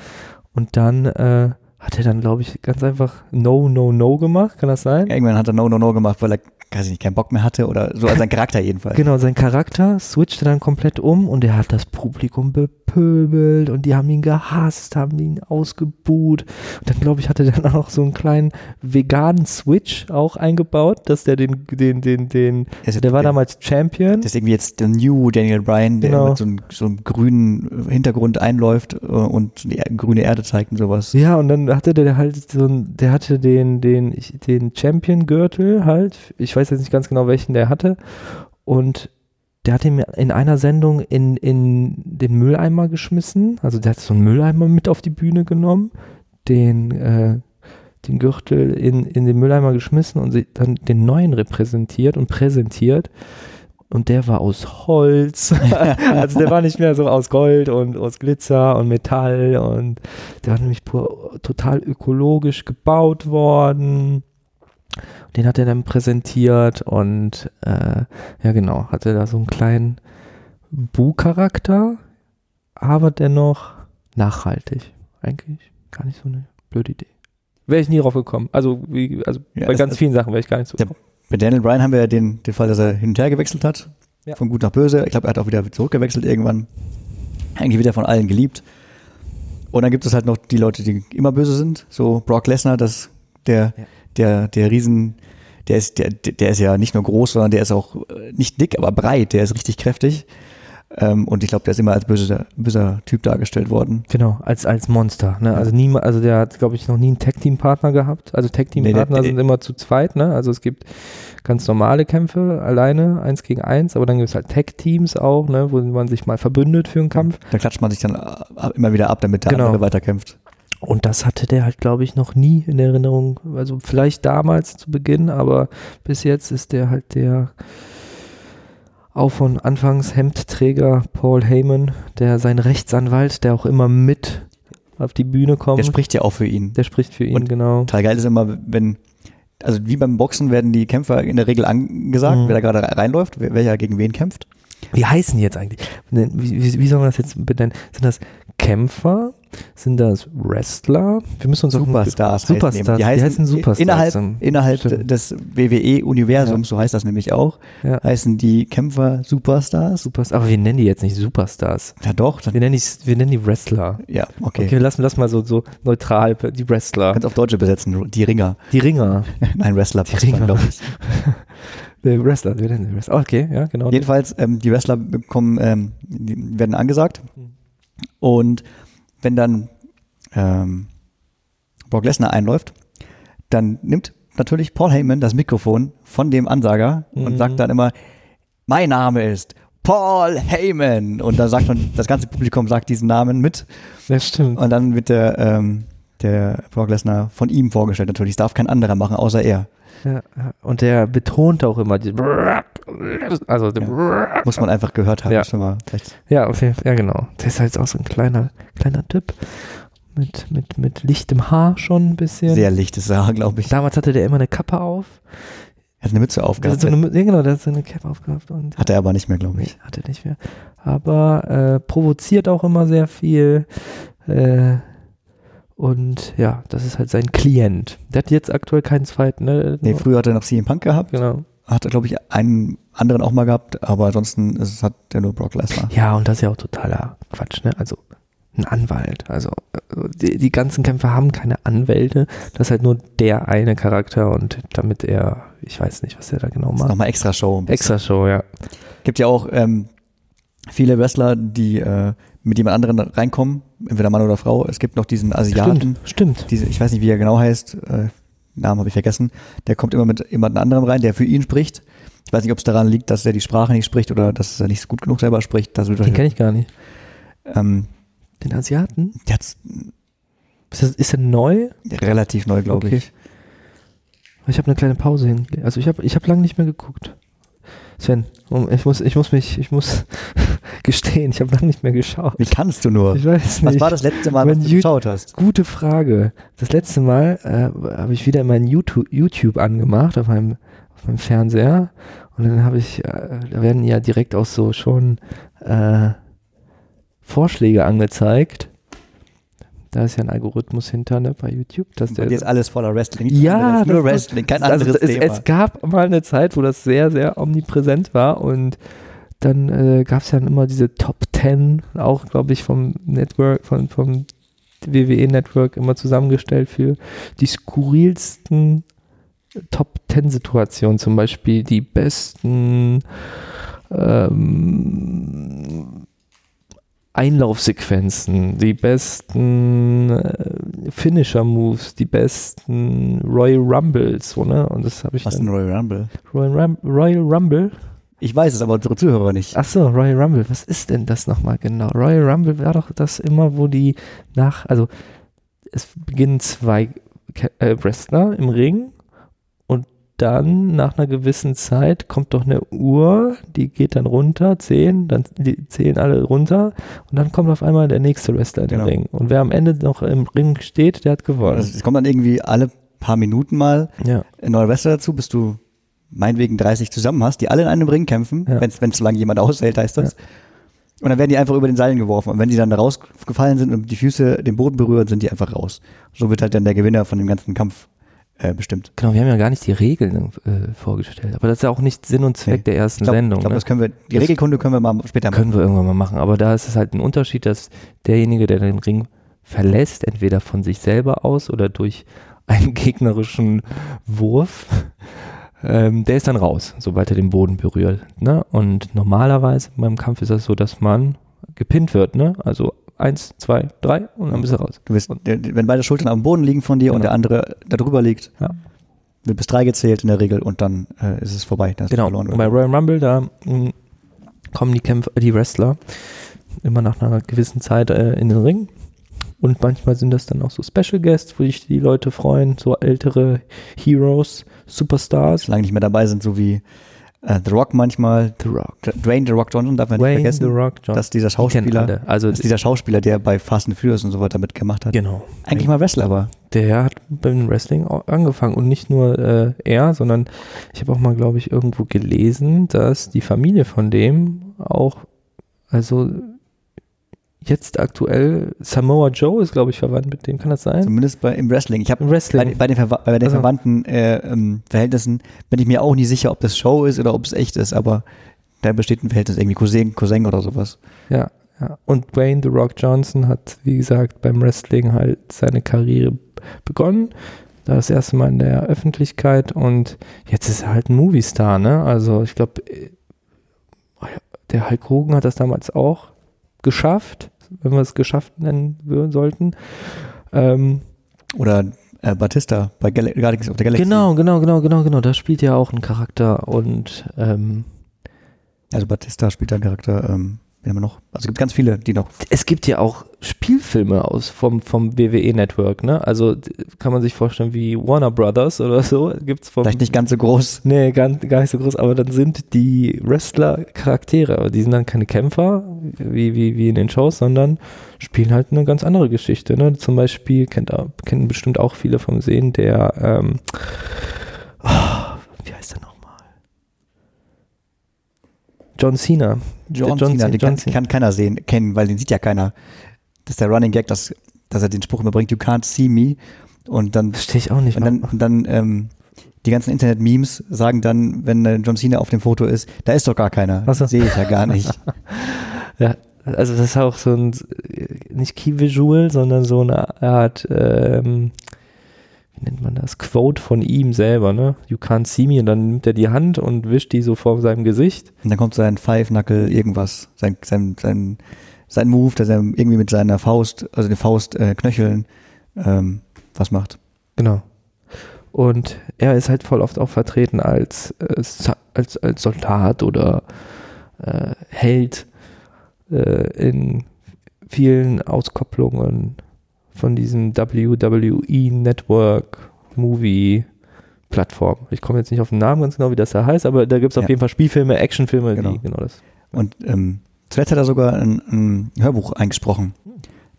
Und dann äh, hat er dann, glaube ich, ganz einfach No, No, No gemacht, kann das sein? Irgendwann hat er No, No, No gemacht, weil er, weiß ich nicht, keinen Bock mehr hatte oder so, also sein Charakter jedenfalls. Genau, sein Charakter switchte dann komplett um und er hat das Publikum bepöbelt und die haben ihn gehasst, haben ihn ausgebuht. Und dann, glaube ich, hatte der dann auch so einen kleinen veganen Switch auch eingebaut, dass der den, den, den, den, Er ist- der war damals Champion. Das ist irgendwie jetzt der New Daniel Bryan, der Genau. mit so einem, so einem grünen Hintergrund einläuft äh, und die er- grüne Erde zeigt und sowas. Ja, und dann hatte der halt so ein, der hatte den, den, ich- den Champion-Gürtel halt. Ich weiß jetzt nicht ganz genau, welchen der hatte. Und der hat ihn in einer Sendung in, in den Mülleimer geschmissen. Also der hat so einen Mülleimer mit auf die Bühne genommen, den, äh, den Gürtel in, in den Mülleimer geschmissen und dann den neuen repräsentiert und präsentiert. Und der war aus Holz. also der war nicht mehr so aus Gold und aus Glitzer und Metall und der war nämlich pur, total ökologisch gebaut worden. Den hat er dann präsentiert und äh, ja genau, hatte da so einen kleinen Bu-Charakter, aber dennoch nachhaltig. Eigentlich gar nicht so eine blöde Idee. Wäre ich nie drauf gekommen. Also, wie, also Ja, bei ganz vielen Sachen wäre ich gar nicht so Der-. Bei Daniel Bryan haben wir ja den, den Fall, dass er hin und her gewechselt hat. Ja. Von gut nach böse. Ich glaube, er hat auch wieder zurückgewechselt irgendwann. Eigentlich wieder von allen geliebt. Und dann gibt es halt noch die Leute, die immer böse sind. So Brock Lesnar, das, der, Ja. Der, der Riesen, der ist, der, der ist ja nicht nur groß, sondern der ist auch äh, nicht dick, aber breit. Der ist richtig kräftig. Ähm, und ich glaube, der ist immer als böser, böser Typ dargestellt worden. Genau, als, als Monster. Ne? Also, nie, also der hat, glaube ich, noch nie einen Tag-Team-Partner gehabt. Also Nee, Tag-Team-Partner der- sind immer zu zweit. Ne? Also es gibt ganz normale Kämpfe alleine, eins gegen eins, aber dann gibt es halt Tag-Teams auch, ne? wo man sich mal verbündet für einen Kampf. Da klatscht man sich dann äh, immer wieder ab, damit der Genau. andere weiterkämpft. Und das hatte der halt, glaube ich, noch nie in Erinnerung. Also vielleicht damals zu Beginn, aber bis jetzt ist der halt der auch von Anfangs Hemdträger Paul Heyman, der sein Rechtsanwalt, der auch immer mit auf die Bühne kommt. Der spricht ja auch für ihn. Der spricht für ihn, Und genau. Total geil ist immer, wenn, also wie beim Boxen werden die Kämpfer in der Regel angesagt, Mhm. wer da gerade reinläuft, wer- welcher gegen wen kämpft. Wie heißen die jetzt eigentlich? Wie, wie, wie soll man das jetzt benennen? Sind das Kämpfer? Sind das Wrestler? Wir müssen uns Superstars. Superstars. Die heißen, die heißen Superstars. Innerhalb, innerhalb des WWE-Universums, ja. so heißt das nämlich auch, ja. heißen die Kämpfer Superstars. Superstars. Aber wir nennen die jetzt nicht Superstars. Ja doch. Wir nennen, die, wir nennen die Wrestler. Ja, okay. Okay, wir lassen das mal so, so neutral, die Wrestler. Ganz auf Deutsche besetzen, die Ringer. Die Ringer. Nein, Wrestler. Die Ringer, glaube ich. Der Wrestler, wir nennen die Wrestler. Okay, ja, genau. Jedenfalls, ähm, die Wrestler bekommen, ähm, die werden angesagt. Mhm. Und wenn dann ähm, Brock Lesnar einläuft, dann nimmt natürlich Paul Heyman das Mikrofon von dem Ansager mhm. und sagt dann immer, mein Name ist Paul Heyman. Und da sagt schon, das ganze Publikum sagt diesen Namen mit. Das stimmt. Und dann wird der, ähm, der Brock Lesnar von ihm vorgestellt natürlich. Das darf kein anderer machen, außer er. Ja, und der betont auch immer die also ja. muss man einfach gehört haben. Ja, ja, auf jeden Fall, ja genau. Der ist halt auch so ein kleiner kleiner Typ mit mit mit lichtem Haar schon ein bisschen. Sehr lichtes Haar, glaube ich. Damals hatte der immer eine Kappe auf. Er hat eine Mütze aufgehabt. So eine, ja, genau, der hat so eine Cape aufgehabt. Und hat er aber nicht mehr, glaube ich. Nee, hat er nicht mehr. Aber äh, provoziert auch immer sehr viel. Äh, und ja, das ist halt sein Klient. Der hat jetzt aktuell keinen zweiten. Ne? Nee, früher hat er noch CM Punk gehabt. Genau. Hat er, glaube ich, einen anderen auch mal gehabt, aber ansonsten ist, hat der nur Brock Lesnar. Ja, und das ist ja auch totaler Quatsch, ne? Also ein Anwalt. Also die, die ganzen Kämpfer haben keine Anwälte. Das ist halt nur der eine Charakter und damit er, ich weiß nicht, was er da genau macht. Nochmal extra Show. Extra Show, ja. Gibt ja auch ähm, viele Wrestler, die äh, mit jemand anderen reinkommen, entweder Mann oder Frau. Es gibt noch diesen Asiaten. Stimmt, stimmt. Diese, ich weiß nicht, wie er genau heißt, äh, Namen habe ich vergessen. Der kommt immer mit jemand anderem rein, der für ihn spricht. Ich weiß nicht, ob es daran liegt, dass er die Sprache nicht spricht oder dass er nicht gut genug selber spricht. Das Den kenne ich gar nicht. Ähm, Den Asiaten? Der hat's, ist, das, ist er neu? Relativ neu, glaube okay. ich. Ich habe eine kleine Pause hingelegt. Also ich habe ich hab lange nicht mehr geguckt. Sven, ich muss, ich muss mich, ich muss gestehen, ich habe lange nicht mehr geschaut. Wie kannst du nur? Ich weiß nicht. Was war das letzte Mal, was du geschaut hast? Gute Frage. Das letzte Mal äh, habe ich wieder mein YouTube, YouTube angemacht auf meinem, auf meinem Fernseher und dann habe ich, äh, da werden ja direkt auch so schon äh, Vorschläge angezeigt da ist ja ein Algorithmus hinter ne, bei YouTube. Dass der jetzt alles voller Wrestling. Ja, nur Wrestling, kein also anderes es, Thema. Es gab mal eine Zeit, wo das sehr, sehr omnipräsent war und dann äh, gab es ja immer diese Top 10, auch glaube ich vom Network, von, vom WWE Network immer zusammengestellt für die skurrilsten Top 10 Situationen, zum Beispiel die besten ähm, Einlaufsequenzen, die besten äh, Finisher-Moves, die besten Royal Rumbles, so, ne? Und das habe ich. Was ist ein Royal Rumble? Royal, Rum Royal Rumble? Ich weiß es, aber unsere Zuhörer nicht. Ach so, Royal Rumble. Was ist denn das nochmal genau? Royal Rumble war doch das immer, wo die nach, also es beginnen zwei äh, Wrestler im Ring dann nach einer gewissen Zeit kommt doch eine Uhr, die geht dann runter, zehn, dann die zählen alle runter und dann kommt auf einmal der nächste Wrestler in den genau. Ring. Und wer am Ende noch im Ring steht, der hat gewonnen. Also es kommt dann irgendwie alle paar Minuten mal ja. ein neuer Wrestler dazu, bis du meinetwegen 30 zusammen hast, die alle in einem Ring kämpfen, ja. wenn es so lange jemand aushält, heißt das. Ja. Und dann werden die einfach über den Seilen geworfen. Und wenn die dann da rausgefallen sind und die Füße den Boden berühren, sind die einfach raus. So wird halt dann der Gewinner von dem ganzen Kampf äh, bestimmt. Genau, wir haben ja gar nicht die Regeln äh, vorgestellt. Aber das ist ja auch nicht Sinn und Zweck nee. der ersten ich glaub, Sendung. Ich glaube, ne? das können wir, die das Regelkunde können wir mal später machen. Können wir irgendwann mal machen. Aber da ist es halt ein Unterschied, dass derjenige, der den Ring verlässt, entweder von sich selber aus oder durch einen gegnerischen Wurf, ähm, der ist dann raus, sobald er den Boden berührt. Ne? Und normalerweise beim Kampf ist das so, dass man gepinnt wird. Ne? Also eins, zwei, drei und dann bist du raus. Du bist, wenn beide Schultern am Boden liegen von dir genau. und der andere da drüber liegt, ja. wird bis drei gezählt in der Regel und dann äh, ist es vorbei. genau. Und bei Royal Rumble, da mh, hm, kommen die Kämpfer, die Wrestler immer nach einer gewissen Zeit äh, in den Ring. Und manchmal sind das dann auch so Special Guests, wo sich die Leute freuen, so ältere Heroes, Superstars. Lange nicht mehr dabei sind, so wie Uh, The Rock manchmal. The Rock. Dwayne The Rock Johnson darf man Dwayne nicht vergessen. The Rock Johnson. Dass dieser Schauspieler, also dass dieser Schauspieler, der bei Fast and Furious und so weiter mitgemacht hat. Genau. Eigentlich mal Wrestler war. Der hat beim Wrestling angefangen und nicht nur äh, er, sondern ich habe auch mal, glaube ich, irgendwo gelesen, dass die Familie von dem auch, also jetzt aktuell, Samoa Joe ist, glaube ich, verwandt mit dem, kann das sein? Zumindest bei, im Wrestling. Ich habe Im Wrestling. bei, bei den, Verwa bei den Also- verwandten äh, ähm, Verhältnissen bin ich mir auch nie sicher, ob das Show ist oder ob es echt ist, aber da besteht ein Verhältnis irgendwie Cousin, Cousin oder sowas. Ja, ja. Und Dwayne The Rock Johnson hat, wie gesagt, beim Wrestling halt seine Karriere begonnen. Da das erste Mal in der Öffentlichkeit und jetzt ist er halt ein Movie-Star, ne? Also ich glaube, der Hulk Hogan hat das damals auch geschafft, wenn wir es geschafft nennen würden sollten. Ähm, Oder äh, Batista bei Gal Guardians of the Galaxy. genau, genau, genau, genau, genau. Da spielt ja auch ein Charakter und ähm, Also Batista spielt da einen Charakter, ähm, wen haben wir noch? Also es gibt ganz viele, die noch. es gibt ja auch Spielfilme aus vom, vom WWE Network, ne? Also kann man sich vorstellen wie Warner Brothers oder so. Gibt's vom Vielleicht nicht ganz so groß. Nee, gar, gar nicht so groß, aber dann sind die Wrestler Charaktere, aber die sind dann keine Kämpfer, wie, wie, wie in den Shows, sondern spielen halt eine ganz andere Geschichte. Ne? Zum Beispiel kennt, kennen bestimmt auch viele vom Sehen, der, ähm, oh, wie heißt der nochmal? John Cena. John, Der Cena, den John kann, Cena. kann keiner sehen, kennen, weil den sieht ja keiner. Das ist der Running Gag, dass, dass er den Spruch immer bringt, you can't see me. Und dann, Verstehe ich auch nicht. und dann, und dann ähm, die ganzen Internet-Memes sagen dann, wenn äh, John Cena auf dem Foto ist, da ist doch gar keiner. So. Sehe ich ja gar nicht. Ja, also das ist auch so ein, äh, nicht Key Visual, sondern so eine Art, ähm, wie nennt man das, Quote von ihm selber, ne? You can't see me und dann nimmt er die Hand und wischt die so vor seinem Gesicht. Und dann kommt sein Five-Knuckle irgendwas, sein, sein, sein, sein Move, dass er irgendwie mit seiner Faust, also den Faust äh, Knöcheln, ähm, was macht. Genau. Und er ist halt voll oft auch vertreten als, äh, als, als Soldat oder äh, Held äh, in vielen Auskopplungen von diesem WWE Network Movie Plattform. Ich komme jetzt nicht auf den Namen ganz genau, wie das da heißt, aber da gibt es auf Ja. jeden Fall Spielfilme, Actionfilme, Genau. die genau das. Und ähm, zuletzt hat er sogar ein, ein Hörbuch eingesprochen.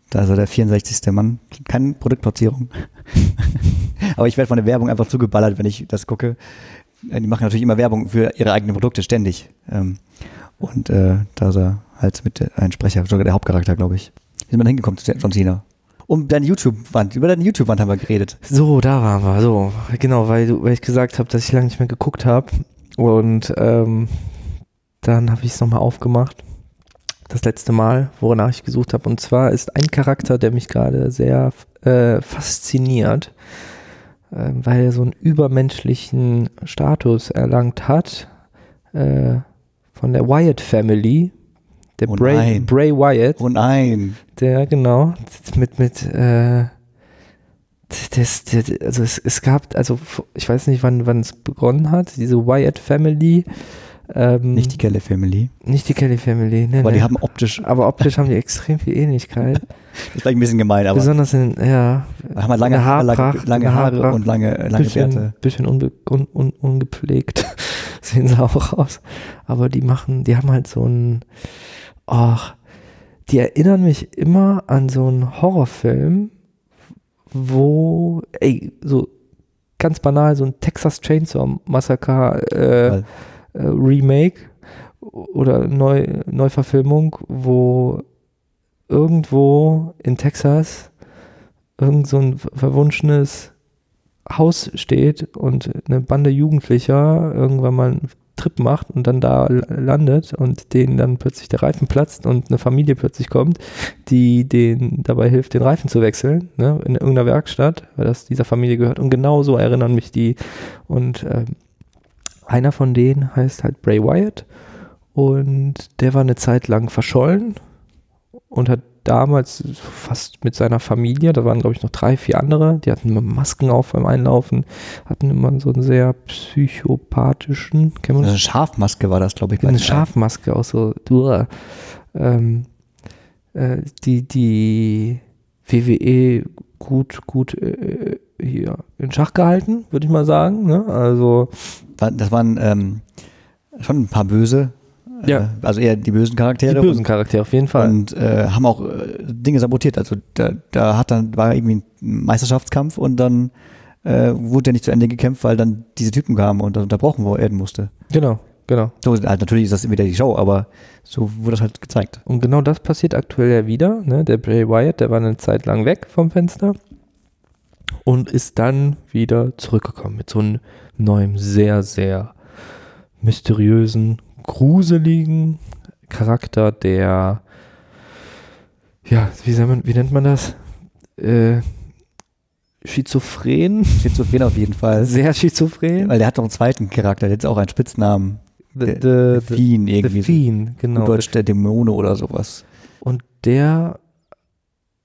Da ist er der 64. Mann. Keine Produktplatzierung. Aber ich werde von der Werbung einfach zugeballert, wenn ich das gucke. Äh, Die machen natürlich immer Werbung für ihre eigenen Produkte ständig. Ähm, und äh, da ist er halt mit der- ein Sprecher, sogar der Hauptcharakter, glaube ich. Wie sind wir da hingekommen zu John Cena? Um deine YouTube-Wand, über deine YouTube-Wand haben wir geredet. So, da waren wir. So, genau, weil, weil ich gesagt habe, dass ich lange nicht mehr geguckt habe. Und ähm, dann habe ich es nochmal aufgemacht. Das letzte Mal, wonach ich gesucht habe. Und zwar ist ein Charakter, der mich gerade sehr äh, fasziniert, äh, weil er so einen übermenschlichen Status erlangt hat. Äh, von der Wyatt Family. Der Oh Bray, nein. Bray Wyatt. Oh nein. Der, genau, mit, mit, äh, das, das, also es, es gab, also ich weiß nicht, wann, wann es begonnen hat, diese Wyatt Family. Ähm, Nicht die Kelly Family. nicht die Kelly Family, ne, Aber ne. die haben optisch, aber optisch haben die extrem viel Ähnlichkeit. das ist vielleicht ein bisschen gemein, aber Besonders in, ja, haben halt lange, Haare, lange, lange Haare und lange, lange bisschen, Bärte. bisschen unbe un un ungepflegt sehen sie auch aus. Aber die machen, die haben halt so ein, ach, die erinnern mich immer an so einen Horrorfilm, wo, ey, so ganz banal, so ein Texas Chainsaw Massacre äh, äh, Remake oder Neu Neuverfilmung, wo irgendwo in Texas irgend so ein verwunschenes Haus steht und eine Bande Jugendlicher irgendwann mal Trip macht und dann da landet und denen dann plötzlich der Reifen platzt und eine Familie plötzlich kommt, die denen dabei hilft, den Reifen zu wechseln, ne, in irgendeiner Werkstatt, weil das dieser Familie gehört. Und genau so erinnern mich die. Und ähm, einer von denen heißt halt Bray Wyatt und der war eine Zeit lang verschollen und hat damals fast mit seiner Familie, da waren glaube ich noch drei, vier andere, die hatten immer Masken auf beim Einlaufen, hatten immer so einen sehr psychopathischen, wir Eine das? Schafmaske war das, glaube ich. Eine Schafmaske auch so, uah. ähm, äh, die, die WWE gut, gut äh, hier in Schach gehalten, würde ich mal sagen, ne? also Das waren ähm, schon ein paar böse. Ja. Äh, also eher die bösen die Charaktere. bösen Charaktere auf jeden Fall. Und äh, haben auch äh, Dinge sabotiert. Also da, da hat dann war irgendwie ein Meisterschaftskampf und dann äh, wurde der nicht zu Ende gekämpft, weil dann diese Typen kamen und das unterbrochen werden musste. Genau. genau. So, halt, natürlich ist das wieder die Show, aber so wurde das halt gezeigt. Und genau das passiert aktuell ja wieder. Ne? Der Bray Wyatt, der war eine Zeit lang weg vom Fenster und ist dann wieder zurückgekommen mit so einem neuen, sehr, sehr mysteriösen, gruseligen Charakter, der, ja, wie, man, wie nennt man das? Äh, schizophren. Schizophren auf jeden Fall. Sehr schizophren. Weil der hat noch einen zweiten Charakter, der hat auch einen Spitznamen. The, the, the, Fiend the irgendwie. Fiend, Genau. genau. Deutsch der Dämone oder sowas. Und der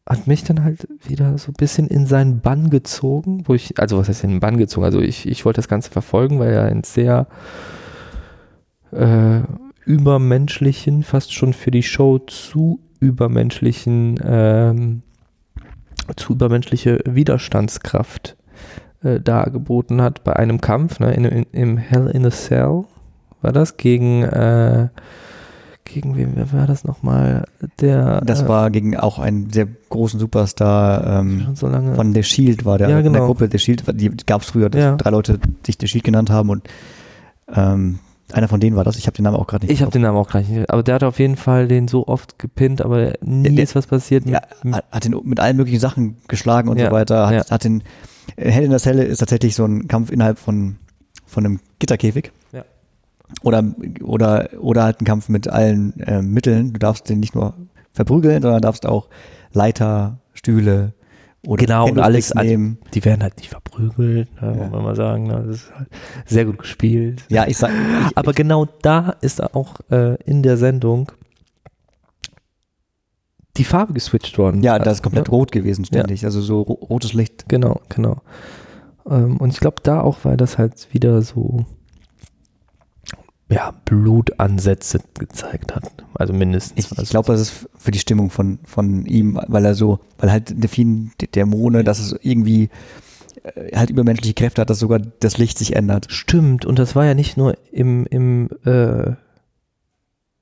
hat mich dann halt wieder so ein bisschen in seinen Bann gezogen, wo ich, also was heißt in den Bann gezogen? Also ich, ich wollte das Ganze verfolgen, weil er einen sehr äh, übermenschlichen, fast schon für die Show zu übermenschlichen, ähm, zu übermenschliche Widerstandskraft äh, dargeboten hat bei einem Kampf, ne, in, in, im Hell in a Cell war das, gegen äh, gegen wen wer war das nochmal? Der Das äh, war gegen auch einen sehr großen Superstar ähm, so von The Shield war der, Ja, von der genau. Gruppe The Shield, die gab es früher, dass Ja. drei Leute sich The Shield genannt haben und ähm, einer von denen war das, ich habe den Namen auch gerade nicht. ich habe den Namen auch gleich nicht. Aber der hat auf jeden Fall den so oft gepinnt, aber nie Der- der- ist was passiert. ja, mit, hat, hat den mit allen möglichen Sachen geschlagen und Ja, so weiter. Hat, ja. hat den äh, Hell in der Celle ist tatsächlich so ein Kampf innerhalb von, von einem Gitterkäfig. Ja. Oder, oder, oder halt ein Kampf mit allen äh, Mitteln. Du darfst den nicht nur verprügeln, sondern darfst auch Leiter, Stühle oder Genau, und alles- nehmen. die werden halt nicht verprügelt, ne, Ja. muss man mal sagen. Ne? Das ist halt sehr gut gespielt. Ja, ich sag, ich, Aber genau da ist auch äh, in der Sendung die Farbe geswitcht worden. ja, das ist komplett Ja. rot gewesen ständig. Also so ro rotes Licht. Genau, genau. Ähm, und ich glaube da auch, weil das halt wieder so ja, Blutansätze gezeigt hat. Also mindestens. Ich, ich glaube, das ist für die Stimmung von, von ihm, weil er so, weil halt der vielen Dämone, dass es irgendwie äh, halt übermenschliche Kräfte hat, dass sogar das Licht sich ändert. Stimmt, und das war ja nicht nur im, im äh,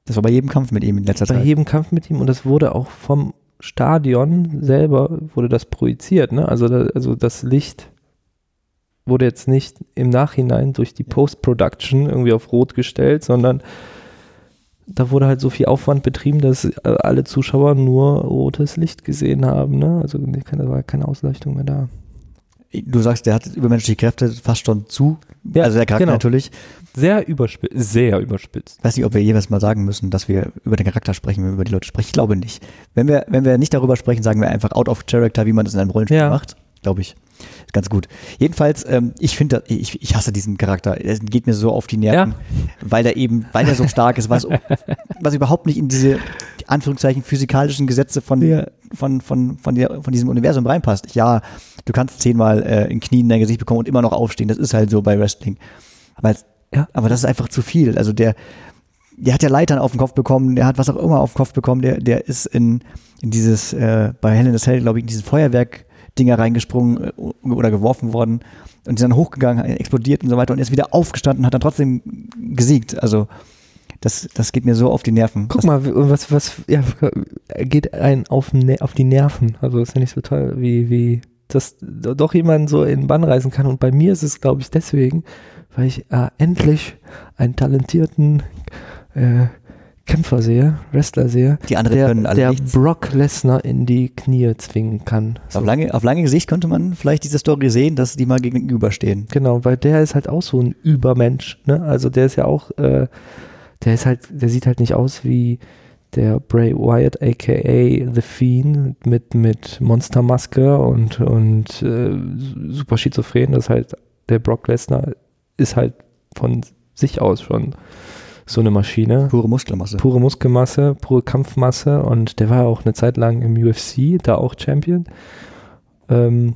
Das war bei jedem Kampf mit ihm in letzter bei Zeit. jedem Kampf mit ihm und das wurde auch vom Stadion selber wurde das projiziert, ne? Also, da, also das Licht wurde jetzt nicht im Nachhinein durch die Post-Production irgendwie auf Rot gestellt, sondern da wurde halt so viel Aufwand betrieben, dass äh, alle Zuschauer nur rotes Licht gesehen haben, ne? Also da war keine Ausleuchtung mehr da. Du sagst, der hat übermenschliche Kräfte fast schon zu. Ja, also der Charakter genau. natürlich. Sehr überspitzt, sehr überspitzt. Ich weiß nicht, ob wir jeweils mal sagen müssen, dass wir über den Charakter sprechen, wenn wir über die Leute sprechen. Ich glaube nicht. Wenn wir, wenn wir nicht darüber sprechen, sagen wir einfach out of character, wie man das in einem Rollenspiel Ja. macht. Glaube ich. Ist ganz gut. Jedenfalls, ähm, ich finde, ich, ich hasse diesen Charakter. Er geht mir so auf die Nerven, weil er eben, weil er so stark ist, was, was überhaupt nicht in diese Anführungszeichen physikalischen Gesetze von, Ja. von, von, von, der, von diesem Universum reinpasst. Ja, du kannst zehnmal äh, in Knien in dein Gesicht bekommen und immer noch aufstehen. Das ist halt so bei Wrestling. Aber, Ja. aber das ist einfach zu viel. Also der, der hat ja Leitern auf den Kopf bekommen, der hat was auch immer auf den Kopf bekommen, der, der ist in, in dieses, äh, bei Hell in the Cell, glaube ich, in dieses Feuerwerk-Dinger reingesprungen äh, oder geworfen worden und ist dann hochgegangen, explodiert und so weiter und ist wieder aufgestanden, hat dann trotzdem gesiegt. Also das, das geht mir so auf die Nerven. Guck das, mal, was, was, ja, geht einen auf, ne- auf die Nerven. Also ist ja nicht so toll, wie, wie das doch jemand so in den Bann reißen kann. Und bei mir ist es, glaube ich, deswegen, weil ich äh, endlich einen talentierten äh, Kämpfer sehe, Wrestler sehe, Die anderen der, können alle der nichts. Brock Lesnar in die Knie zwingen kann. So. Auf lange, auf lange Gesicht könnte man vielleicht diese Story sehen, dass die mal gegenüberstehen. Genau, weil der ist halt auch so ein Übermensch, ne? Also der ist ja auch, äh, der ist halt, der sieht halt nicht aus wie der Bray Wyatt, aka The Fiend, mit, mit Monstermaske und, und äh, super schizophren. Das ist halt, der Brock Lesnar ist halt von sich aus schon so eine Maschine. Pure Muskelmasse. Pure Muskelmasse, pure Kampfmasse und der war auch eine Zeit lang im UFC, da auch Champion. Ähm,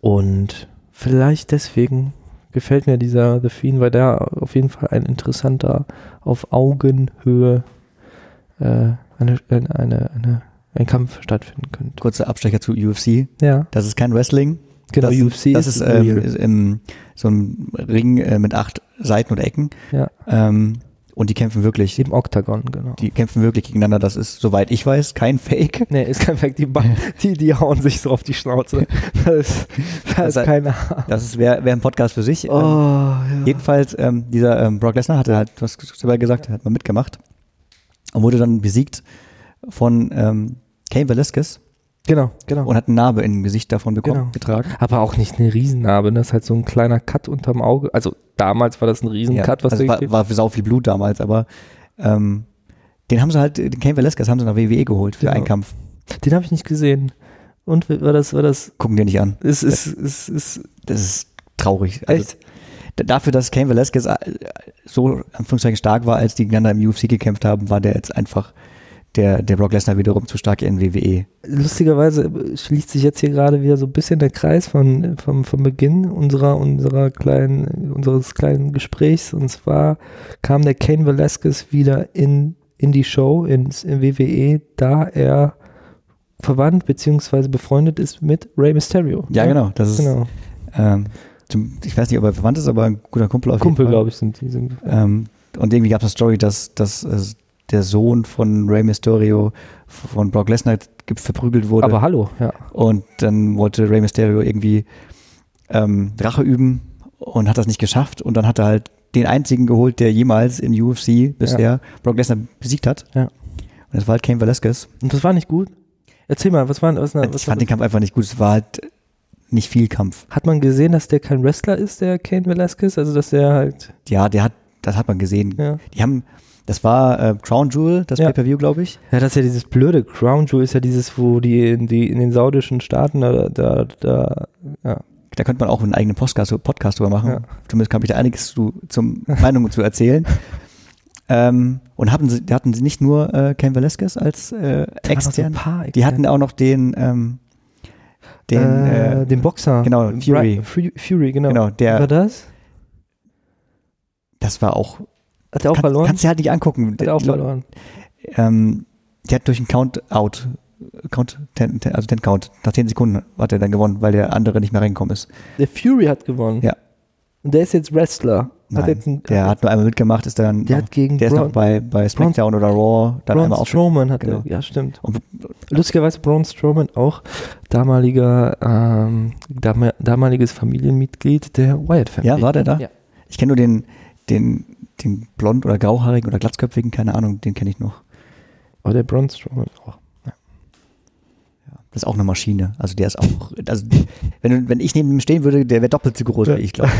und vielleicht deswegen gefällt mir dieser The Fiend, weil der auf jeden Fall ein interessanter, auf Augenhöhe äh, eine, eine, eine, ein Kampf stattfinden könnte. Kurzer Abstecher zu UFC. Ja, Das ist kein Wrestling. genau, das, UFC das ist, ähm, real. ist ähm, so ein Ring äh, mit acht Seiten oder Ecken. ja. Ähm, und die kämpfen wirklich. Im Oktagon, genau. Die kämpfen wirklich gegeneinander. Das ist, soweit ich weiß, kein Fake. Nee, ist kein Fake. Die, die, die hauen sich so auf die Schnauze. Das ist, das ist keine Das wäre wär ein Podcast für sich. Oh, ja. Jedenfalls, ähm, dieser ähm, Brock Lesnar hatte halt, hast selber gesagt, hat mal mitgemacht und wurde dann besiegt von ähm, Cain Velasquez. Genau, genau. Und hat eine Narbe im Gesicht davon bekommen, genau. getragen. Aber auch nicht eine Riesennarbe, das ist halt so ein kleiner Cut unterm Auge. Also damals war das ein Riesencut, ja, was also war, war sau viel Blut damals, aber ähm, den haben sie halt, den Cain Velasquez haben sie nach WWE geholt für genau. einen Kampf. Den habe ich nicht gesehen. Und war das, war das? Gucken dir nicht an. Ist, ist, ist, ist, das ist traurig. Also, Echt? dafür, dass Cain Velasquez äh, so Anführungszeichen stark war, als die gegeneinander im UFC gekämpft haben, war der jetzt einfach der, der Brock Lesnar wiederum zu stark in WWE. Lustigerweise schließt sich jetzt hier gerade wieder so ein bisschen der Kreis von, vom, vom Beginn unserer, unserer kleinen, unseres kleinen Gesprächs. Und zwar kam der Kane Velasquez wieder in, in die Show, ins in WWE, da er verwandt bzw. befreundet ist mit Rey Mysterio. Ja, genau. Das ist, genau. Ähm, ich weiß nicht, ob er verwandt ist, aber ein guter Kumpel auf Kumpel, glaube ich, sind die. Sind, ähm, und irgendwie gab es eine Story, dass, dass der Sohn von Rey Mysterio von Brock Lesnar verprügelt wurde. Aber hallo, ja. Und dann wollte Rey Mysterio irgendwie ähm, Rache üben und hat das nicht geschafft. Und dann hat er halt den einzigen geholt, der jemals in UFC bisher ja. Brock Lesnar besiegt hat. Ja. Und das war halt Cain Velasquez. Und das war nicht gut? Erzähl mal, was war was, was Ich fand den Kampf einfach nicht gut. Es war halt nicht viel Kampf. Hat man gesehen, dass der kein Wrestler ist, der Cain Velasquez? Also, dass der halt. Ja, der hat, das hat man gesehen. Ja. Die haben, das war äh, Crown Jewel, das ja. Pay-Per-View, glaube ich. Ja, das ist ja dieses blöde. Crown Jewel ist ja dieses, wo die in, die, in den saudischen Staaten da, da, da ja. Da könnte man auch einen eigenen Podcast, Podcast drüber machen. Ja. Zumindest habe ich da einiges zu, zum Meinung zu erzählen. Ähm, und hatten sie, hatten sie nicht nur äh, Ken Velasquez als äh, extern, so die hatten auch noch den, ähm, den, äh, äh, den Boxer. Genau, Fury. Fury, genau. genau der, war das? Das war auch hat er auch Kann, verloren? Kannst du halt nicht angucken. Hat er auch verloren. Ähm, der hat durch einen Count-Out, Count, ten, ten, also den Count, nach 10 Sekunden hat er dann gewonnen, weil der andere nicht mehr reingekommen ist. Der Fury hat gewonnen? Ja. Und der ist jetzt Wrestler? Hat Nein, einen, der hat nur einmal mitgemacht, ist dann der, hat gegen der ist noch bei, bei SmackDown oder Raw dann Braun einmal Strowman hat genau. er, ja stimmt. Und, Lustigerweise Braun Strowman auch damaliger ähm, damaliges Familienmitglied der Wyatt Family. Ja, war der da? Ja. Ich kenne nur den, den den blond- oder grauhaarigen oder glatzköpfigen, keine Ahnung, den kenne ich noch. Aber der Braun Strowman auch. Ja. ja. Das ist auch eine Maschine. Also der ist auch, also wenn, wenn ich neben ihm stehen würde, der wäre doppelt so groß ja. wie ich, glaube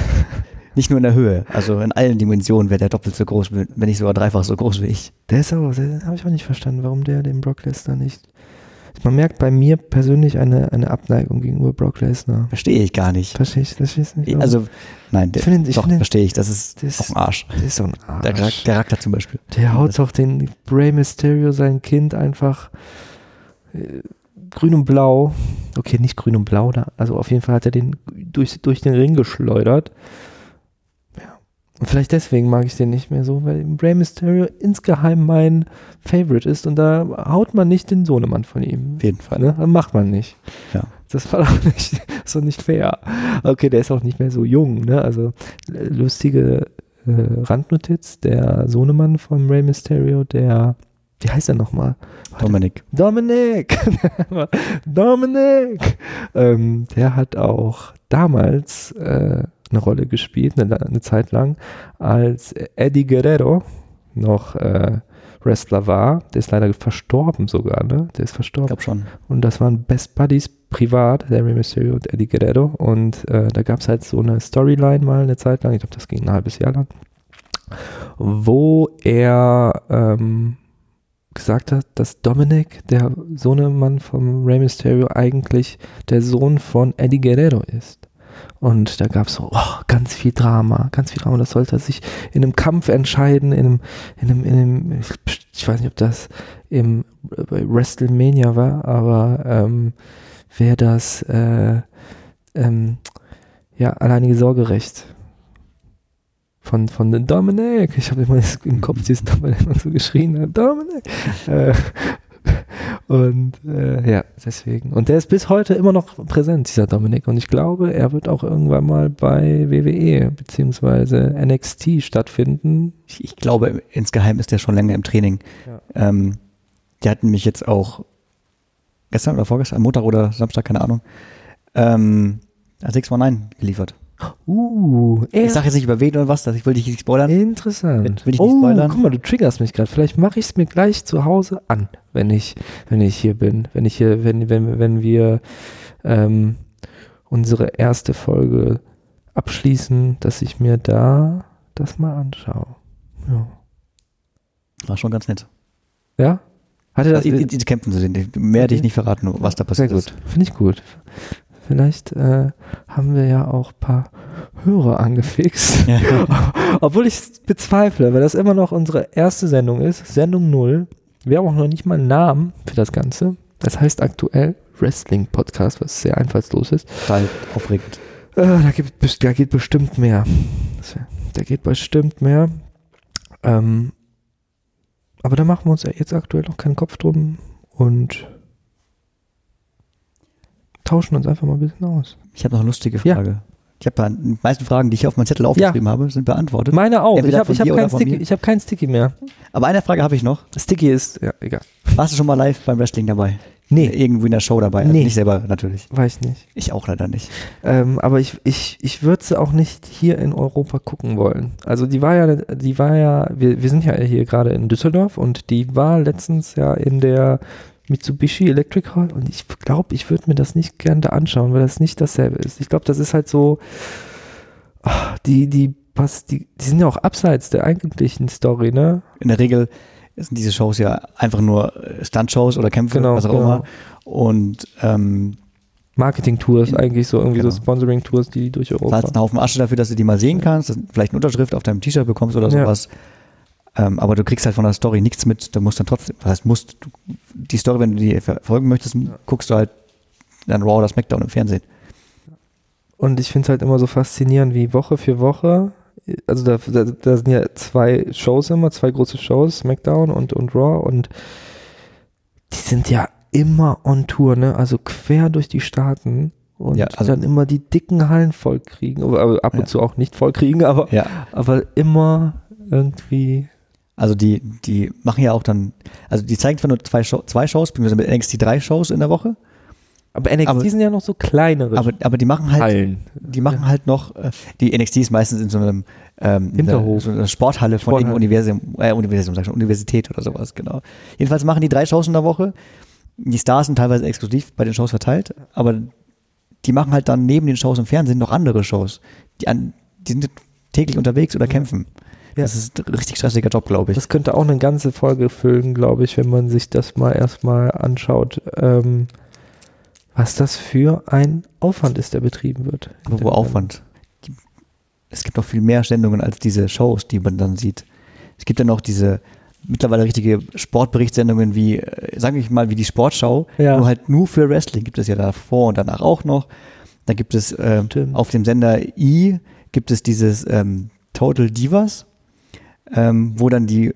Nicht nur in der Höhe, also in allen Dimensionen wäre der doppelt so groß, wenn nicht sogar dreifach so groß wie ich. Der ist auch, habe ich auch nicht verstanden, warum der den Brock Lesnar nicht man merkt bei mir persönlich eine, eine Abneigung gegenüber Brock Lesnar. Verstehe ich gar nicht. Verstehe ich, verstehe ich nicht. Also, nein, der, ich ich doch, verstehe ich. Das ist das, auch ein Arsch. Der ist so ein Arsch. Der, der Charakter zum Beispiel. Der haut doch den Bray Mysterio, sein Kind, einfach äh, grün und blau. Okay, nicht grün und blau, da, also auf jeden Fall hat er den durch, durch den Ring geschleudert. Und vielleicht deswegen mag ich den nicht mehr so, weil Rey Mysterio insgeheim mein Favorite ist und da haut man nicht den Sohnemann von ihm. Auf jeden Fall. Ne? Macht man nicht. Ja. Das war doch nicht, so nicht fair. Okay, der ist auch nicht mehr so jung, ne? Also lustige äh, Randnotiz, der Sohnemann von Rey Mysterio, der, wie heißt er nochmal? Dominik. Dominik! Dominik! Ähm, der hat auch damals äh, eine Rolle gespielt, eine, eine Zeit lang, als Eddie Guerrero noch äh, Wrestler war. Der ist leider verstorben sogar, ne? Der ist verstorben. Ich glaube schon. Und das waren Best Buddies privat, der Rey Mysterio und Eddie Guerrero. Und äh, da gab es halt so eine Storyline mal eine Zeit lang, ich glaube, das ging ein halbes Jahr lang, wo er ähm, gesagt hat, dass Dominic, der Sohnemann von Rey Mysterio, eigentlich der Sohn von Eddie Guerrero ist. Und da gab es so oh, ganz viel Drama, ganz viel Drama. Das sollte sich in einem Kampf entscheiden, in einem, in einem, in einem ich weiß nicht, ob das im bei WrestleMania war, aber ähm, wäre das äh, ähm, ja alleinige Sorgerecht von, von den Dominic. Ich habe immer im Kopf dieses Dominic so geschrien, Dominic. äh, Und äh, ja, deswegen. Und der ist bis heute immer noch präsent, dieser Dominik. Und ich glaube, er wird auch irgendwann mal bei WWE bzw. NXT stattfinden. Ich, ich, glaube, insgeheim ist der schon länger im Training. Ja. Ähm, der hat nämlich jetzt auch gestern oder vorgestern, Montag oder Samstag, keine Ahnung, ähm, als 619 geliefert. Uh, ich sage jetzt nicht über wen oder was, das ich will dich nicht spoilern. Interessant. Will ich nicht oh, spoilern. guck mal, du triggerst mich gerade. Vielleicht mache ich es mir gleich zu Hause an, wenn ich, wenn ich hier bin, wenn ich hier, wenn, wenn, wenn wir ähm, unsere erste Folge abschließen, dass ich mir da das mal anschaue. Ja. War schon ganz nett. Ja? Hatte das? Die, die, die kämpfen sie, mehr hätte ich nicht verraten, was da passiert Sehr gut. Finde ich gut. Vielleicht äh, haben wir ja auch ein paar Hörer angefixt. Ja. Obwohl ich es bezweifle, weil das immer noch unsere erste Sendung ist, Sendung 0. Wir haben auch noch nicht mal einen Namen für das Ganze. Das heißt aktuell Wrestling Podcast, was sehr einfallslos ist. Total aufregend. Äh, da, gibt, da geht bestimmt mehr. Da geht bestimmt mehr. Ähm, aber da machen wir uns ja jetzt aktuell noch keinen Kopf drum und tauschen uns einfach mal ein bisschen aus. Ich habe noch eine lustige Frage. Ja. Ich habe die meisten Fragen, die ich auf meinen Zettel aufgeschrieben ja. habe, sind beantwortet. Meine auch. Entweder ich habe hab kein, Sticky, hab kein Sticky mehr. Aber eine Frage habe ich noch. Sticky ist, ja, egal. Warst du schon mal live beim Wrestling dabei? Nee. Irgendwo in der Show dabei? Also nee. Nicht selber, natürlich. Weiß nicht. Ich auch leider nicht. Ähm, aber ich, ich, ich würde sie auch nicht hier in Europa gucken wollen. Also die war ja, die war ja, wir, wir sind ja hier gerade in Düsseldorf und die war letztens ja in der Mitsubishi Electric Hall und ich glaube, ich würde mir das nicht gern da anschauen, weil das nicht dasselbe ist. Ich glaube, das ist halt so, ach, die, die, was, die, die sind ja auch abseits der eigentlichen Story, ne? In der Regel sind diese Shows ja einfach nur Stunt-Shows oder Kämpfe, genau, was auch genau. immer. Und ähm, Marketing-Tours eigentlich so, irgendwie genau. so Sponsoring-Tours, die durch Europa. Zahlst einen Haufen Asche dafür, dass du die mal sehen kannst, dass du vielleicht eine Unterschrift auf deinem T-Shirt bekommst oder sowas. Ja. Ähm, aber du kriegst halt von der Story nichts mit. Du musst dann trotzdem, was heißt musst, du, die Story, wenn du die verfolgen möchtest, ja. guckst du halt dann Raw oder SmackDown im Fernsehen. Und ich finde es halt immer so faszinierend, wie Woche für Woche, also da, da, da, sind ja zwei Shows immer, zwei große Shows, SmackDown und, und Raw und die sind ja immer on Tour, ne? Also quer durch die Staaten und ja, also dann immer die dicken Hallen voll kriegen, aber ab und ja. zu auch nicht voll kriegen, aber, ja. aber immer irgendwie also die, die machen ja auch dann, also die zeigen zwar nur zwei, Show, zwei Shows, beziehungsweise mit NXT drei Shows in der Woche. Aber NXT aber, sind ja noch so kleinere. Aber, aber die machen halt, Hallen. die machen ja. halt noch, äh, die NXT ist meistens in so einem ähm, Hinterhof. so einer Sporthalle von Sporthalle. Universium, äh, Universium, sag schon, Universität oder sowas, genau. Jedenfalls machen die drei Shows in der Woche. Die Stars sind teilweise exklusiv bei den Shows verteilt, aber die machen halt dann neben den Shows im Fernsehen noch andere Shows. Die, an, die sind täglich unterwegs oder kämpfen. Ja. Das ist ein richtig stressiger Job, glaube ich. Das könnte auch eine ganze Folge füllen, glaube ich, wenn man sich das mal erstmal anschaut, ähm, was das für ein Aufwand ist, der betrieben wird. Wo Aufwand? Es gibt noch viel mehr Sendungen als diese Shows, die man dann sieht. Es gibt dann auch diese mittlerweile richtige Sportberichtssendungen wie, äh, sage ich mal, wie die Sportschau, ja. nur halt nur für Wrestling gibt es ja davor und danach auch noch. Da gibt es äh, auf dem Sender I gibt es dieses ähm, Total Divas ähm, wo dann die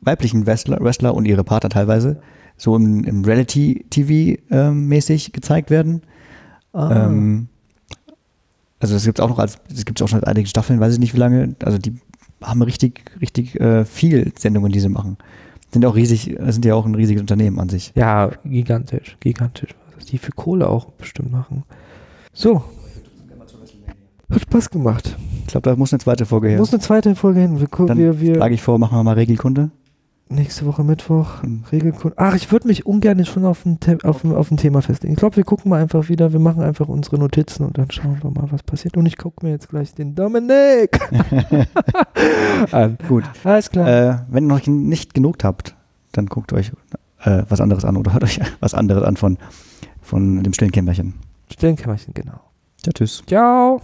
weiblichen Wrestler, Wrestler und ihre Partner teilweise so im, im Reality-TV ähm, gezeigt werden. Ah. Ähm, also das gibt es auch noch als, das gibt es auch schon seit einigen Staffeln, weiß ich nicht wie lange. Also die haben richtig, richtig äh, viel Sendungen, die sie machen. Sind auch riesig, sind ja auch ein riesiges Unternehmen an sich. Ja, gigantisch, gigantisch. Was die für Kohle auch bestimmt machen. So. Hat Spaß gemacht. Ich glaube, da muss eine zweite Folge her. Muss eine zweite Folge hin. Wir, Dann wir, wir schlage ich vor, machen wir mal Regelkunde. Nächste Woche Mittwoch, hm. Regelkunde. Ach, ich würde mich ungern schon auf ein, auf, ein, auf ein Thema festlegen. Ich glaube, wir gucken mal einfach wieder, wir machen einfach unsere Notizen und dann schauen wir mal, was passiert. Und ich gucke mir jetzt gleich den Dominik an. Gut. Alles klar. Äh, wenn ihr noch nicht genug habt, dann guckt euch äh, was anderes an oder hört euch was anderes an von, von dem stillen Kämmerchen. Stillen Kämmerchen, genau. Ja, tschüss. Ciao.